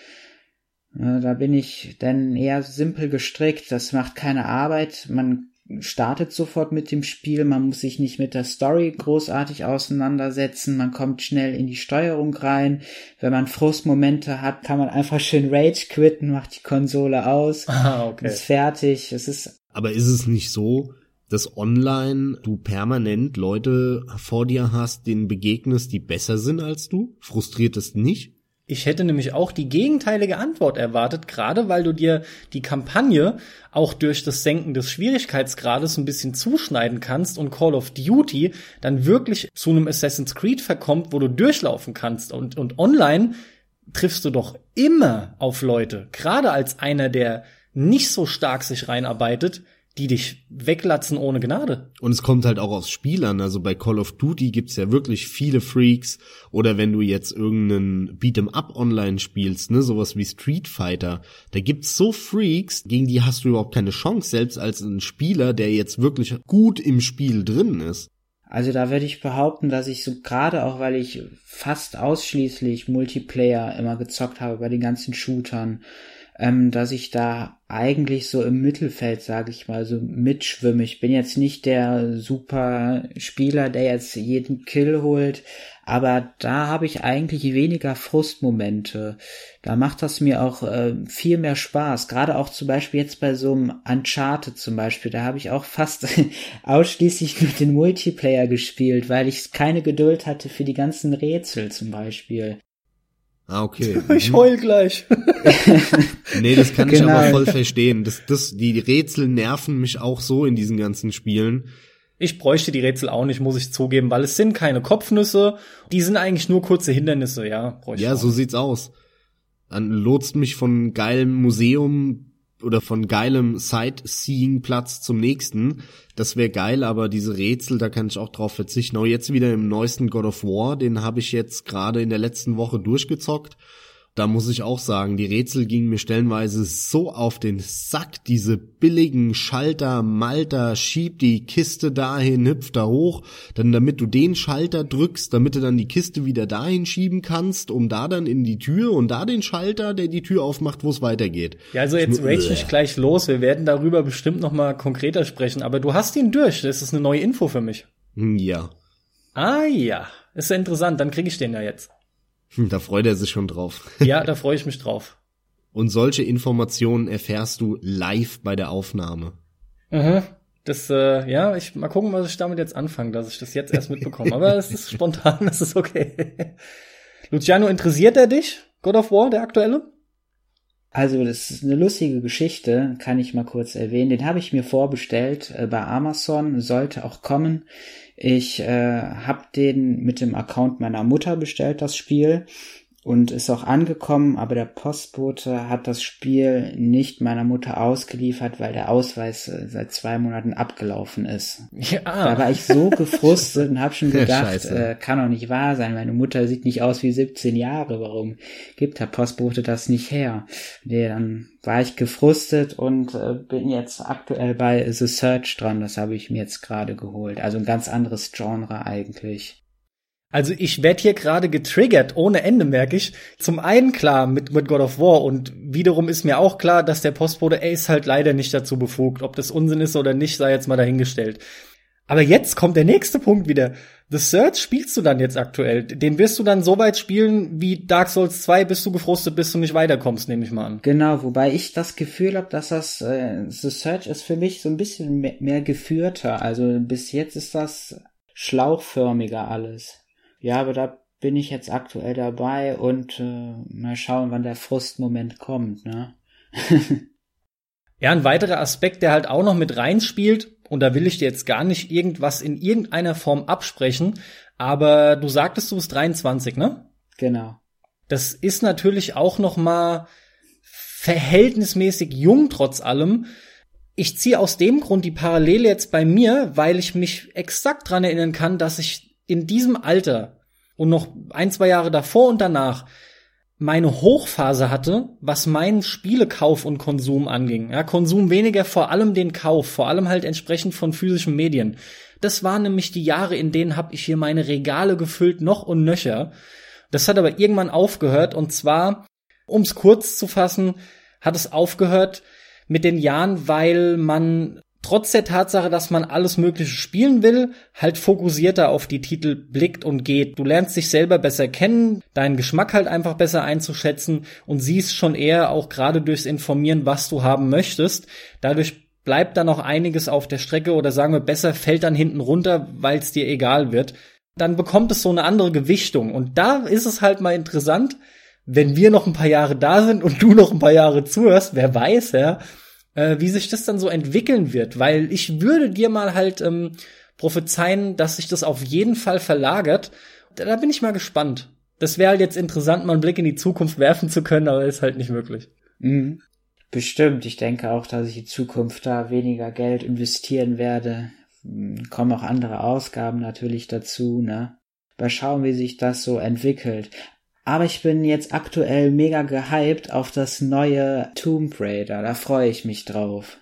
Da bin ich dann eher simpel gestrickt. Das macht keine Arbeit. Man startet sofort mit dem Spiel, man muss sich nicht mit der Story großartig auseinandersetzen, man kommt schnell in die Steuerung rein. Wenn man Frustmomente hat, kann man einfach schön Rage quitten, macht die Konsole aus, [laughs] ah, okay. ist fertig. Es ist Aber ist es nicht so, dass online du permanent Leute vor dir hast, denen begegnest, die besser sind als du? Frustriert es nicht? Ich hätte nämlich auch die gegenteilige Antwort erwartet, gerade weil du dir die Kampagne auch durch das Senken des Schwierigkeitsgrades ein bisschen zuschneiden kannst und Call of Duty dann wirklich zu einem Assassin's Creed verkommt, wo du durchlaufen kannst. Und, und online triffst du doch immer auf Leute, gerade als einer, der nicht so stark sich reinarbeitet, die dich weglatzen ohne Gnade. Und es kommt halt auch aus Spielern. Also bei Call of Duty gibt's ja wirklich viele Freaks. Oder wenn du jetzt irgendeinen Beat'em Up online spielst, ne, sowas wie Street Fighter, da gibt's so Freaks, gegen die hast du überhaupt keine Chance, selbst als ein Spieler, der jetzt wirklich gut im Spiel drin ist. Also da würde ich behaupten, dass ich so gerade auch, weil ich fast ausschließlich Multiplayer immer gezockt habe bei den ganzen Shootern, ähm, dass ich da eigentlich so im Mittelfeld, sage ich mal, so mitschwimme. Ich bin jetzt nicht der super Spieler, der jetzt jeden Kill holt, aber da habe ich eigentlich weniger Frustmomente. Da macht das mir auch äh, viel mehr Spaß. Gerade auch zum Beispiel jetzt bei so einem Uncharted zum Beispiel, da habe ich auch fast [laughs] ausschließlich nur den Multiplayer gespielt, weil ich keine Geduld hatte für die ganzen Rätsel zum Beispiel. Ah, okay. [laughs] Ich heul gleich. [laughs] nee, das kann genau. ich aber voll verstehen. Das, das, die Rätsel nerven mich auch so in diesen ganzen Spielen. Ich bräuchte die Rätsel auch nicht, muss ich zugeben, weil es sind keine Kopfnüsse. Die sind eigentlich nur kurze Hindernisse, ja. Bräuchte ja, so sieht's aus. Dann lotst mich von geilem Museum oder von geilem Sightseeing-Platz zum nächsten. Das wäre geil, aber diese Rätsel, da kann ich auch drauf verzichten. Auch jetzt wieder im neuesten God of War, den habe ich jetzt gerade in der letzten Woche durchgezockt da muss ich auch sagen, die Rätsel gingen mir stellenweise so auf den Sack, diese billigen Schalter, Malter, schieb die Kiste dahin, hüpft da hoch, dann damit du den Schalter drückst, damit du dann die Kiste wieder dahin schieben kannst, um da dann in die Tür und da den Schalter, der die Tür aufmacht, wo es weitergeht. Ja, also jetzt rage ich gleich los, wir werden darüber bestimmt noch mal konkreter sprechen, aber du hast ihn durch, das ist eine neue Info für mich. Ja. Ah ja, ist ja interessant, dann krieg ich den ja jetzt. Hm, da freut er sich schon drauf. [laughs] Ja, da freue ich mich drauf. Und solche Informationen erfährst du live bei der Aufnahme. Mhm. Das, äh, ja, ich mal gucken, was ich damit jetzt anfange, dass ich das jetzt erst mitbekomme. Aber es ist [laughs] spontan, [laughs] das ist okay. Luciano, interessiert er dich? God of War, der aktuelle? Also, das ist eine lustige Geschichte, kann ich mal kurz erwähnen. Den habe ich mir vorbestellt äh, bei Amazon, sollte auch kommen. Ich äh, habe den mit dem Account meiner Mutter bestellt, das Spiel und ist auch angekommen, aber der Postbote hat das Spiel nicht meiner Mutter ausgeliefert, weil der Ausweis äh, seit zwei Monaten abgelaufen ist. Ja. Da war ich so gefrustet und habe schon [laughs] gedacht, äh, kann doch nicht wahr sein. Meine Mutter sieht nicht aus wie 17 Jahre. Warum gibt der Postbote das nicht her? Nee, dann war ich gefrustet und äh, bin jetzt aktuell bei The Search dran. Das habe ich mir jetzt gerade geholt. Also ein ganz anderes Genre eigentlich. Also ich werde hier gerade getriggert, ohne Ende merke ich. Zum einen klar mit, mit God of War und wiederum ist mir auch klar, dass der Postbote Ace halt leider nicht dazu befugt. Ob das Unsinn ist oder nicht, sei jetzt mal dahingestellt. Aber jetzt kommt der nächste Punkt wieder. The Search spielst du dann jetzt aktuell. Den wirst du dann so weit spielen wie Dark Souls 2, bis du gefrustet bist und nicht weiterkommst, nehme ich mal an. Genau, wobei ich das Gefühl habe, dass das äh, The Search ist für mich so ein bisschen mehr, mehr geführter. Also bis jetzt ist das schlauchförmiger alles. Ja, aber da bin ich jetzt aktuell dabei und äh, mal schauen, wann der Frustmoment kommt, ne? [laughs] ja, ein weiterer Aspekt, der halt auch noch mit reinspielt, und da will ich dir jetzt gar nicht irgendwas in irgendeiner Form absprechen, aber du sagtest, du bist 23, ne? Genau. Das ist natürlich auch noch mal verhältnismäßig jung trotz allem. Ich ziehe aus dem Grund die Parallele jetzt bei mir, weil ich mich exakt dran erinnern kann, dass ich in diesem Alter und noch ein, zwei Jahre davor und danach meine Hochphase hatte, was meinen Spielekauf und Konsum anging. Ja, Konsum weniger, vor allem den Kauf, vor allem halt entsprechend von physischen Medien. Das waren nämlich die Jahre, in denen habe ich hier meine Regale gefüllt, noch und nöcher. Das hat aber irgendwann aufgehört und zwar, ums kurz zu fassen, hat es aufgehört mit den Jahren, weil man trotz der Tatsache, dass man alles Mögliche spielen will, halt fokussierter auf die Titel blickt und geht. Du lernst dich selber besser kennen, deinen Geschmack halt einfach besser einzuschätzen und siehst schon eher auch gerade durchs Informieren, was du haben möchtest. Dadurch bleibt dann auch einiges auf der Strecke oder sagen wir besser fällt dann hinten runter, weil es dir egal wird. Dann bekommt es so eine andere Gewichtung und da ist es halt mal interessant, wenn wir noch ein paar Jahre da sind und du noch ein paar Jahre zuhörst, wer weiß, ja, äh, wie sich das dann so entwickeln wird, weil ich würde dir mal halt ähm, prophezeien, dass sich das auf jeden Fall verlagert. Da, da bin ich mal gespannt. Das wäre halt jetzt interessant, mal einen Blick in die Zukunft werfen zu können, aber ist halt nicht möglich. Mhm. Bestimmt. Ich denke auch, dass ich in Zukunft da weniger Geld investieren werde. Hm, kommen auch andere Ausgaben natürlich dazu, ne? Mal schauen, wie sich das so entwickelt. Aber ich bin jetzt aktuell mega gehypt auf das neue Tomb Raider. Da freue ich mich drauf.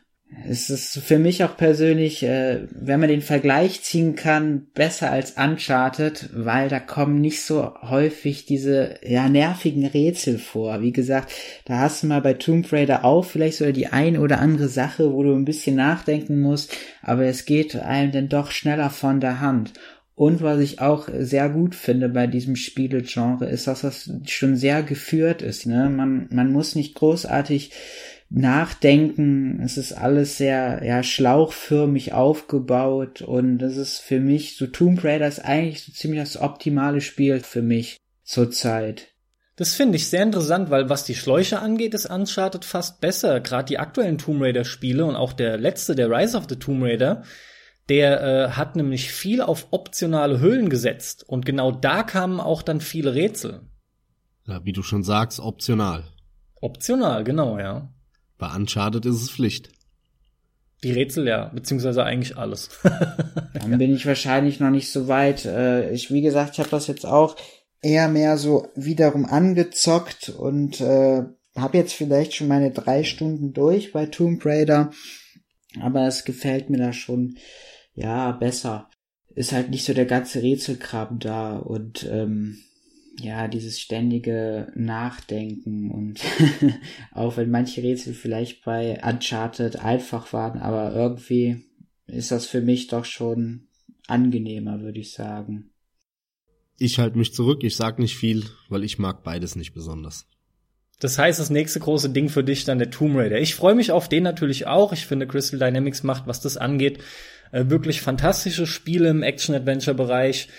es ist für mich auch persönlich, äh, wenn man den Vergleich ziehen kann, besser als Uncharted, weil da kommen nicht so häufig diese ja nervigen Rätsel vor. Wie gesagt, da hast du mal bei Tomb Raider auch vielleicht so die ein oder andere Sache, wo du ein bisschen nachdenken musst, aber es geht einem dann doch schneller von der Hand. Und was ich auch sehr gut finde bei diesem Spielegenre ist, dass das schon sehr geführt ist. Ne? Man, man muss nicht großartig nachdenken. Es ist alles sehr ja, schlauchförmig aufgebaut und das ist für mich, so Tomb Raider ist eigentlich so ziemlich das optimale Spiel für mich zurzeit. Das finde ich sehr interessant, weil was die Schläuche angeht, ist Uncharted fast besser. Gerade die aktuellen Tomb Raider Spiele und auch der letzte, der Rise of the Tomb Raider, der äh, hat nämlich viel auf optionale Hüllen gesetzt und genau da kamen auch dann viele Rätsel. Ja, wie du schon sagst, optional. Optional, genau, ja. Bei Uncharted ist es Pflicht. Die Rätsel ja, beziehungsweise eigentlich alles. [laughs] Dann bin ich wahrscheinlich noch nicht so weit. Äh, ich, wie gesagt, ich habe das jetzt auch eher mehr so wiederum angezockt und äh, habe jetzt vielleicht schon meine drei Stunden durch bei Tomb Raider. Aber es gefällt mir da schon, ja, besser. Ist halt nicht so der ganze Rätselkram da und ähm, ja, dieses ständige Nachdenken und [laughs] auch wenn manche Rätsel vielleicht bei Uncharted einfach waren, aber irgendwie ist das für mich doch schon angenehmer, würde ich sagen. Ich halte mich zurück, ich sag nicht viel, weil ich mag beides nicht besonders. Das heißt, das nächste große Ding für dich dann der Tomb Raider. Ich freue mich auf den natürlich auch. Ich finde, Crystal Dynamics macht, was das angeht, äh, wirklich fantastische Spiele im Action-Adventure-Bereich.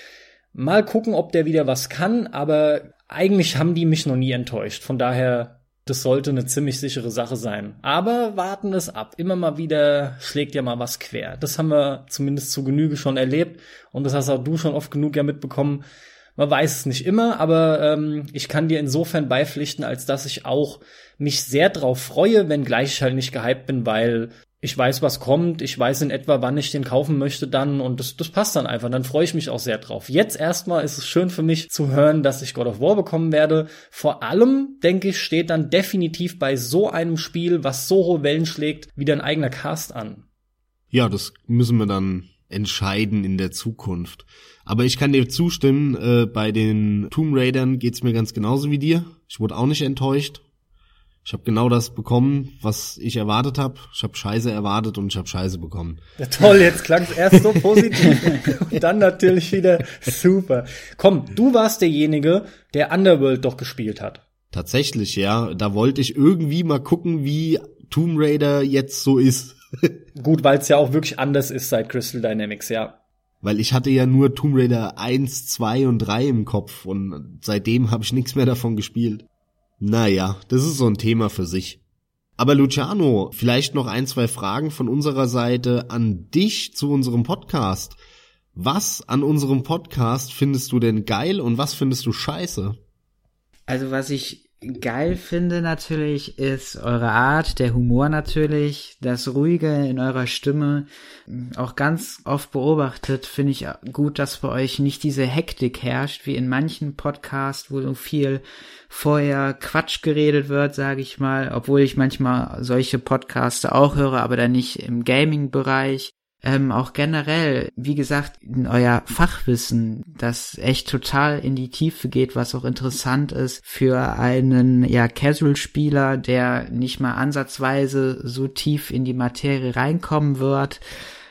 Mal gucken, ob der wieder was kann, aber eigentlich haben die mich noch nie enttäuscht. Von daher, das sollte eine ziemlich sichere Sache sein. Aber warten es ab. Immer mal wieder schlägt ja mal was quer. Das haben wir zumindest zu Genüge schon erlebt und das hast auch du schon oft genug ja mitbekommen. Man weiß es nicht immer, aber ähm, ich kann dir insofern beipflichten, als dass ich auch mich sehr drauf freue, wenn gleich ich halt nicht gehypt bin, weil ich weiß, was kommt, ich weiß in etwa, wann ich den kaufen möchte dann und das, das passt dann einfach. Dann freue ich mich auch sehr drauf. Jetzt erstmal ist es schön für mich zu hören, dass ich God of War bekommen werde. Vor allem, denke ich, steht dann definitiv bei so einem Spiel, was so hohe Wellen schlägt, wieder ein eigener Cast an. Ja, das müssen wir dann entscheiden in der Zukunft. Aber ich kann dir zustimmen, äh, bei den Tomb Raidern geht's mir ganz genauso wie dir. Ich wurde auch nicht enttäuscht. Ich habe genau das bekommen, was ich erwartet habe. Ich habe Scheiße erwartet und ich habe Scheiße bekommen. Ja, toll, jetzt klang es erst so positiv [laughs] und dann natürlich wieder super. Komm, du warst derjenige, der Underworld doch gespielt hat. Tatsächlich, ja. Da wollte ich irgendwie mal gucken, wie Tomb Raider jetzt so ist. [laughs] Gut, weil es ja auch wirklich anders ist seit Crystal Dynamics, ja. Weil ich hatte ja nur Tomb Raider 1, 2 und 3 im Kopf und seitdem habe ich nichts mehr davon gespielt. Naja, das ist so ein Thema für sich. Aber Luciano, vielleicht noch ein, zwei Fragen von unserer Seite an dich zu unserem Podcast. Was an unserem Podcast findest du denn geil und was findest du scheiße? Also was ich geil finde natürlich, ist eure Art, der Humor natürlich, das Ruhige in eurer Stimme. Auch ganz oft beobachtet finde ich gut, dass bei euch nicht diese Hektik herrscht, wie in manchen Podcasts, wo so viel vorher Quatsch geredet wird, sage ich mal, obwohl ich manchmal solche Podcasts auch höre, aber dann nicht im Gaming-Bereich ähm, auch generell, wie gesagt, euer Fachwissen, das echt total in die Tiefe geht, was auch interessant ist für einen ja Casual-Spieler, der nicht mal ansatzweise so tief in die Materie reinkommen wird.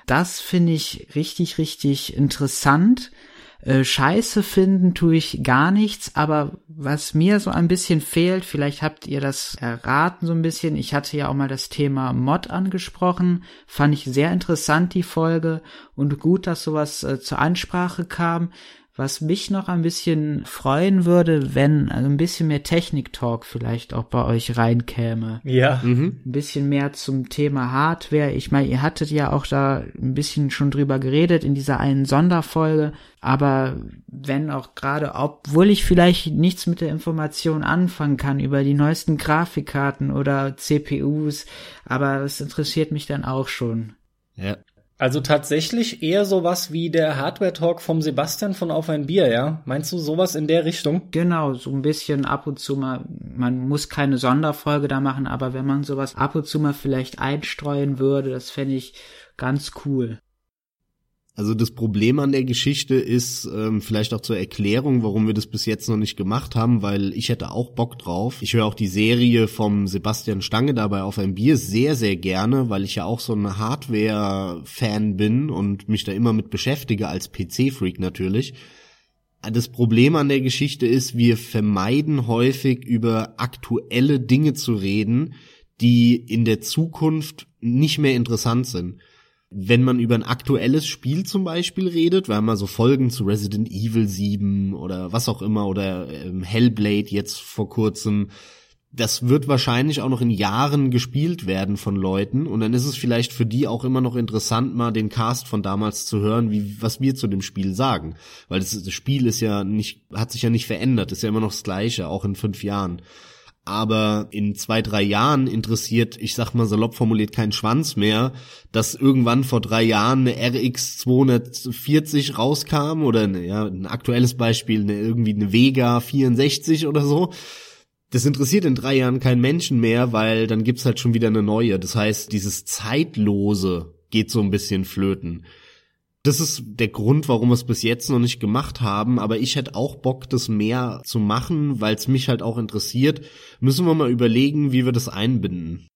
Das finde ich richtig, richtig interessant. Äh, Scheiße finden tue ich gar nichts, aber was mir so ein bisschen fehlt, vielleicht habt ihr das erraten so ein bisschen, ich hatte ja auch mal das Thema Mod angesprochen, fand ich sehr interessant die Folge und gut, dass sowas äh, zur Ansprache kam. Was mich noch ein bisschen freuen würde, wenn also ein bisschen mehr Technik-Talk vielleicht auch bei euch reinkäme. Ja. Mhm. Ein bisschen mehr zum Thema Hardware. Ich meine, ihr hattet ja auch da ein bisschen schon drüber geredet in dieser einen Sonderfolge. Aber wenn auch gerade, obwohl ich vielleicht nichts mit der Information anfangen kann über die neuesten Grafikkarten oder CPUs, aber es interessiert mich dann auch schon. Ja, Also tatsächlich eher sowas wie der Hardware-Talk vom Sebastian von Auf ein Bier, ja? Meinst du sowas in der Richtung? Genau, so ein bisschen ab und zu mal, man muss keine Sonderfolge da machen, aber wenn man sowas ab und zu mal vielleicht einstreuen würde, das fände ich ganz cool. Also das Problem an der Geschichte ist ähm, vielleicht auch zur Erklärung, warum wir das bis jetzt noch nicht gemacht haben, weil ich hätte auch Bock drauf. Ich höre auch die Serie vom Sebastian Stange dabei auf ein Bier sehr, sehr gerne, weil ich ja auch so ein Hardware-Fan bin und mich da immer mit beschäftige als PC-Freak natürlich. Das Problem an der Geschichte ist, wir vermeiden häufig über aktuelle Dinge zu reden, die in der Zukunft nicht mehr interessant sind wenn man über ein aktuelles Spiel zum Beispiel redet, haben mal so Folgen zu Resident Evil 7 oder was auch immer oder ähm, Hellblade jetzt vor kurzem, das wird wahrscheinlich auch noch in Jahren gespielt werden von Leuten und dann ist es vielleicht für die auch immer noch interessant, mal den Cast von damals zu hören, wie was wir zu dem Spiel sagen, weil das, das Spiel ist ja nicht, hat sich ja nicht verändert, ist ja immer noch das Gleiche, auch in fünf Jahren aber in zwei, drei Jahren interessiert, ich sag mal salopp formuliert, kein Schwanz mehr, dass irgendwann vor drei Jahren eine RX 240 rauskam oder eine, ja, ein aktuelles Beispiel, eine, irgendwie eine Vega 64 oder so. Das interessiert in drei Jahren keinen Menschen mehr, weil dann gibt's halt schon wieder eine neue. Das heißt, dieses Zeitlose geht so ein bisschen flöten das ist der Grund, warum wir es bis jetzt noch nicht gemacht haben. Aber ich hätte auch Bock, das mehr zu machen, weil es mich halt auch interessiert. Müssen wir mal überlegen, wie wir das einbinden.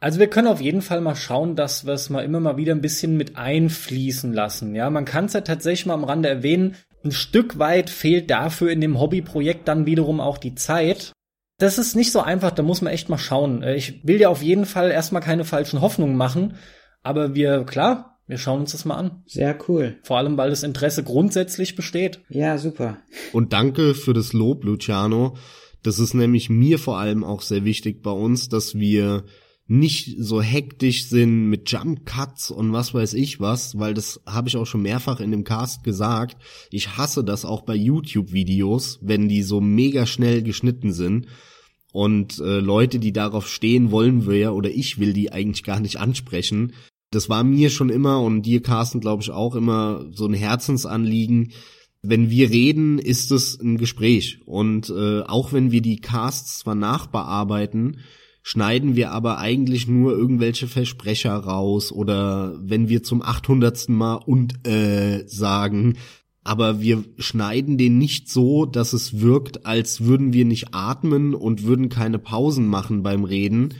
Also wir können auf jeden Fall mal schauen, dass wir es mal immer mal wieder ein bisschen mit einfließen lassen. Ja, man kann es ja tatsächlich mal am Rande erwähnen. Ein Stück weit fehlt dafür in dem Hobbyprojekt dann wiederum auch die Zeit. Das ist nicht so einfach, da muss man echt mal schauen. Ich will ja auf jeden Fall erstmal keine falschen Hoffnungen machen. Aber wir, klar, wir schauen uns das mal an. Sehr cool. Vor allem, weil das Interesse grundsätzlich besteht. Ja, super. Und danke für das Lob, Luciano. Das ist nämlich mir vor allem auch sehr wichtig bei uns, dass wir nicht so hektisch sind mit Jump Cuts und was weiß ich was, weil das habe ich auch schon mehrfach in dem Cast gesagt. Ich hasse das auch bei YouTube Videos, wenn die so mega schnell geschnitten sind. Und äh, Leute, die darauf stehen, wollen wir ja oder ich will die eigentlich gar nicht ansprechen, das war mir schon immer und dir, Carsten, glaube ich, auch immer so ein Herzensanliegen. Wenn wir reden, ist es ein Gespräch. Und äh, auch wenn wir die Casts zwar nachbearbeiten, schneiden wir aber eigentlich nur irgendwelche Versprecher raus oder wenn wir zum 800. Mal und äh sagen, aber wir schneiden den nicht so, dass es wirkt, als würden wir nicht atmen und würden keine Pausen machen beim Reden,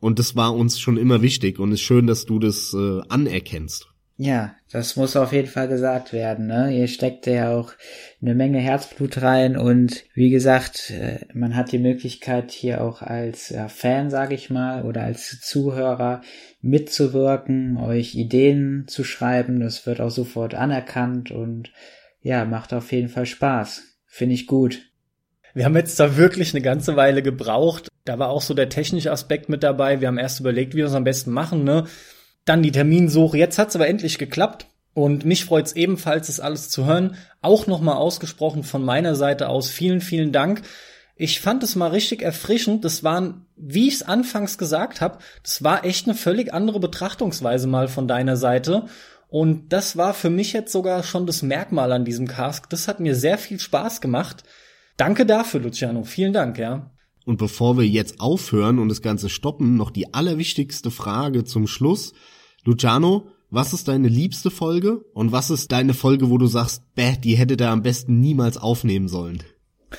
und das war uns schon immer wichtig und ist schön, dass du das äh, anerkennst. Ja, das muss auf jeden Fall gesagt werden. Ne? Ihr steckt ja auch eine Menge Herzblut rein und wie gesagt, äh, man hat die Möglichkeit hier auch als Fan, sage ich mal, oder als Zuhörer mitzuwirken, euch Ideen zu schreiben. Das wird auch sofort anerkannt und ja, macht auf jeden Fall Spaß. Finde ich gut. Wir haben jetzt da wirklich eine ganze Weile gebraucht. Da war auch so der technische Aspekt mit dabei. Wir haben erst überlegt, wie wir es am besten machen, ne? Dann die Terminsuche. Jetzt hat's aber endlich geklappt. Und mich freut's ebenfalls, das alles zu hören. Auch nochmal ausgesprochen von meiner Seite aus. Vielen, vielen Dank. Ich fand es mal richtig erfrischend. Das waren, wie ich es anfangs gesagt habe, das war echt eine völlig andere Betrachtungsweise mal von deiner Seite. Und das war für mich jetzt sogar schon das Merkmal an diesem Cask. Das hat mir sehr viel Spaß gemacht. Danke dafür, Luciano. Vielen Dank, ja. Und bevor wir jetzt aufhören und das Ganze stoppen, noch die allerwichtigste Frage zum Schluss. Luciano, was ist deine liebste Folge und was ist deine Folge, wo du sagst, bäh, die hätte der am besten niemals aufnehmen sollen?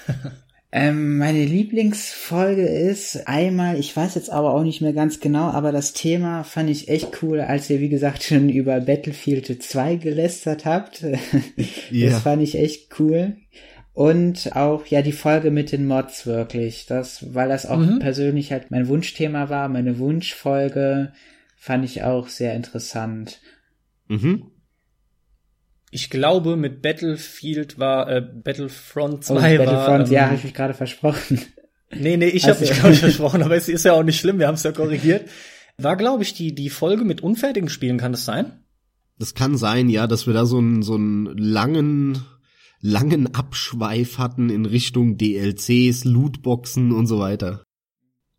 [laughs] ähm, meine Lieblingsfolge ist einmal, ich weiß jetzt aber auch nicht mehr ganz genau, aber das Thema fand ich echt cool, als ihr, wie gesagt, [laughs] schon über Battlefield 2 gelästert habt. [laughs] das yeah. fand ich echt cool und auch ja die Folge mit den Mods wirklich, das, weil das auch mhm. persönlich halt mein Wunschthema war, meine Wunschfolge fand ich auch sehr interessant. Mhm. Ich glaube, mit Battlefield war äh, Battlefront 2 oh, war. Battlefront, ähm, ja, habe ich mich gerade versprochen. Nee, nee, ich also, habe mich ich versprochen, aber es ist ja auch nicht schlimm, wir haben es ja korrigiert. War, glaube ich, die, die Folge mit unfertigen Spielen, kann das sein? Das kann sein, ja, dass wir da so einen, so einen langen langen Abschweif hatten in Richtung DLCs, Lootboxen und so weiter.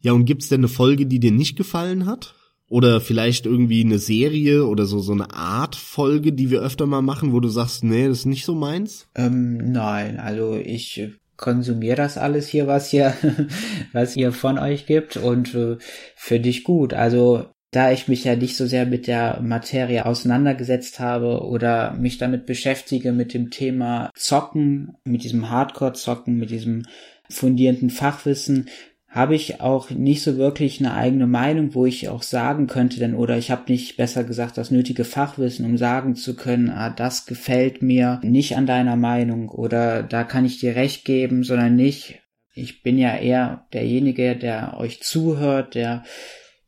Ja, und gibt's denn eine Folge, die dir nicht gefallen hat? Oder vielleicht irgendwie eine Serie oder so, so eine Art Folge, die wir öfter mal machen, wo du sagst, nee, das ist nicht so meins? Ähm, nein, also ich konsumiere das alles hier, was hier, [laughs] was ihr von euch gibt und äh, finde ich gut. Also da ich mich ja nicht so sehr mit der Materie auseinandergesetzt habe oder mich damit beschäftige mit dem Thema Zocken, mit diesem Hardcore-Zocken, mit diesem fundierenden Fachwissen, habe ich auch nicht so wirklich eine eigene Meinung, wo ich auch sagen könnte, denn oder ich habe nicht besser gesagt das nötige Fachwissen, um sagen zu können, ah, das gefällt mir nicht an deiner Meinung oder da kann ich dir recht geben, sondern nicht. Ich bin ja eher derjenige, der euch zuhört, der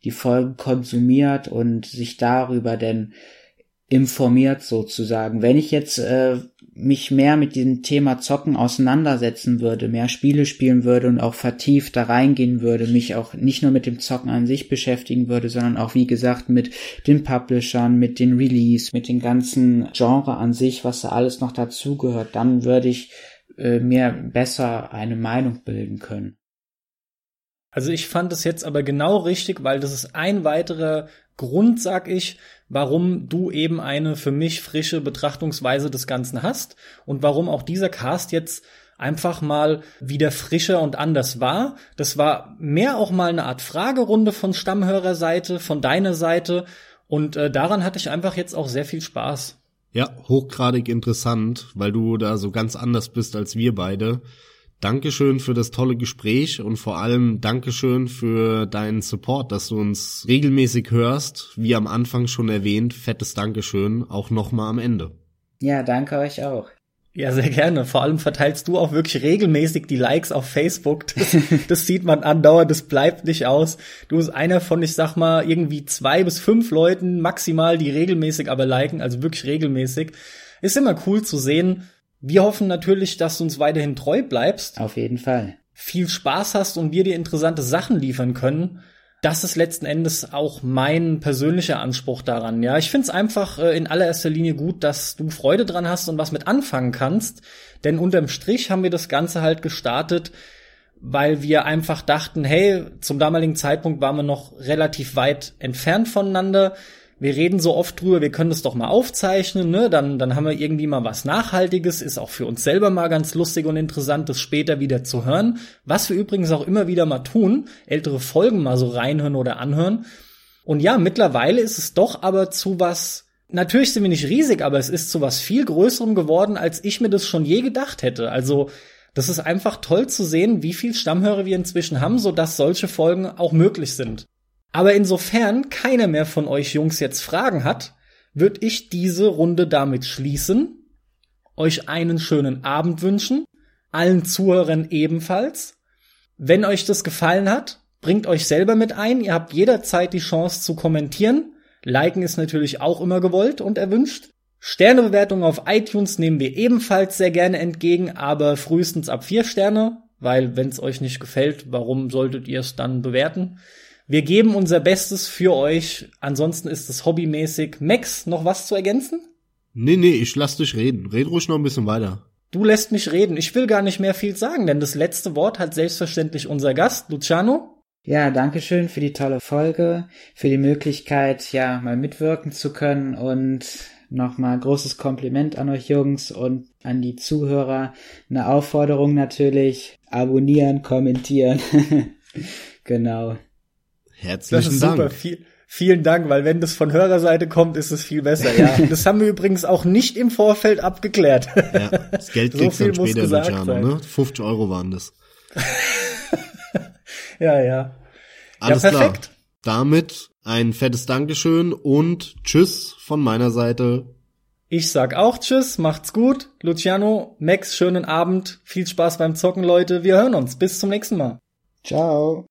die Folgen konsumiert und sich darüber denn informiert sozusagen. Wenn ich jetzt äh, mich mehr mit diesem Thema Zocken auseinandersetzen würde, mehr Spiele spielen würde und auch vertieft da reingehen würde, mich auch nicht nur mit dem Zocken an sich beschäftigen würde, sondern auch wie gesagt mit den Publishern, mit den Release, mit den ganzen Genre an sich, was da alles noch dazugehört, dann würde ich äh, mir besser eine Meinung bilden können. Also ich fand es jetzt aber genau richtig, weil das ist ein weiterer Grund, sag ich, warum du eben eine für mich frische Betrachtungsweise des Ganzen hast und warum auch dieser Cast jetzt einfach mal wieder frischer und anders war. Das war mehr auch mal eine Art Fragerunde von Stammhörerseite, von deiner Seite und äh, daran hatte ich einfach jetzt auch sehr viel Spaß. Ja, hochgradig interessant, weil du da so ganz anders bist als wir beide. Dankeschön für das tolle Gespräch und vor allem Dankeschön für deinen Support, dass du uns regelmäßig hörst. Wie am Anfang schon erwähnt, fettes Dankeschön, auch nochmal am Ende. Ja, danke euch auch. Ja, sehr gerne. Vor allem verteilst du auch wirklich regelmäßig die Likes auf Facebook. Das, [laughs] das sieht man andauernd, das bleibt nicht aus. Du bist einer von, ich sag mal, irgendwie zwei bis fünf Leuten maximal, die regelmäßig aber liken, also wirklich regelmäßig. Ist immer cool zu sehen, wir hoffen natürlich, dass du uns weiterhin treu bleibst. Auf jeden Fall. Viel Spaß hast und wir dir interessante Sachen liefern können. Das ist letzten Endes auch mein persönlicher Anspruch daran. Ja, ich find's einfach äh, in allererster Linie gut, dass du Freude dran hast und was mit anfangen kannst. Denn unterm Strich haben wir das Ganze halt gestartet, weil wir einfach dachten, hey, zum damaligen Zeitpunkt waren wir noch relativ weit entfernt voneinander wir reden so oft drüber, wir können das doch mal aufzeichnen, ne? Dann, dann haben wir irgendwie mal was Nachhaltiges, ist auch für uns selber mal ganz lustig und interessant, das später wieder zu hören. Was wir übrigens auch immer wieder mal tun, ältere Folgen mal so reinhören oder anhören. Und ja, mittlerweile ist es doch aber zu was, natürlich sind wir nicht riesig, aber es ist zu was viel Größerem geworden, als ich mir das schon je gedacht hätte. Also, das ist einfach toll zu sehen, wie viel Stammhörer wir inzwischen haben, so dass solche Folgen auch möglich sind. Aber insofern keiner mehr von euch Jungs jetzt Fragen hat, würde ich diese Runde damit schließen, euch einen schönen Abend wünschen, allen Zuhörern ebenfalls. Wenn euch das gefallen hat, bringt euch selber mit ein. Ihr habt jederzeit die Chance zu kommentieren. Liken ist natürlich auch immer gewollt und erwünscht. Sternebewertungen auf iTunes nehmen wir ebenfalls sehr gerne entgegen, aber frühestens ab vier Sterne, weil wenn es euch nicht gefällt, warum solltet ihr es dann bewerten? Wir geben unser Bestes für euch. Ansonsten ist es hobbymäßig. Max, noch was zu ergänzen? Nee, nee, ich lass dich reden. Red ruhig noch ein bisschen weiter. Du lässt mich reden. Ich will gar nicht mehr viel sagen, denn das letzte Wort hat selbstverständlich unser Gast, Luciano. Ja, danke schön für die tolle Folge, für die Möglichkeit, ja, mal mitwirken zu können und nochmal großes Kompliment an euch Jungs und an die Zuhörer. Eine Aufforderung natürlich, abonnieren, kommentieren. [laughs] genau. Herzlichen das ist Dank. Super. Viel, vielen Dank, weil wenn das von Hörerseite kommt, ist es viel besser. Ja, [laughs] das haben wir übrigens auch nicht im Vorfeld abgeklärt. Ja, das Geld [laughs] so kriegst dann später, Luciano, ne? 50 Euro waren das. [laughs] ja, ja. Alles ja, perfekt. Klar. Damit ein fettes Dankeschön und Tschüss von meiner Seite. Ich sag auch Tschüss, macht's gut. Luciano, Max, schönen Abend. Viel Spaß beim Zocken, Leute. Wir hören uns. Bis zum nächsten Mal. Ciao.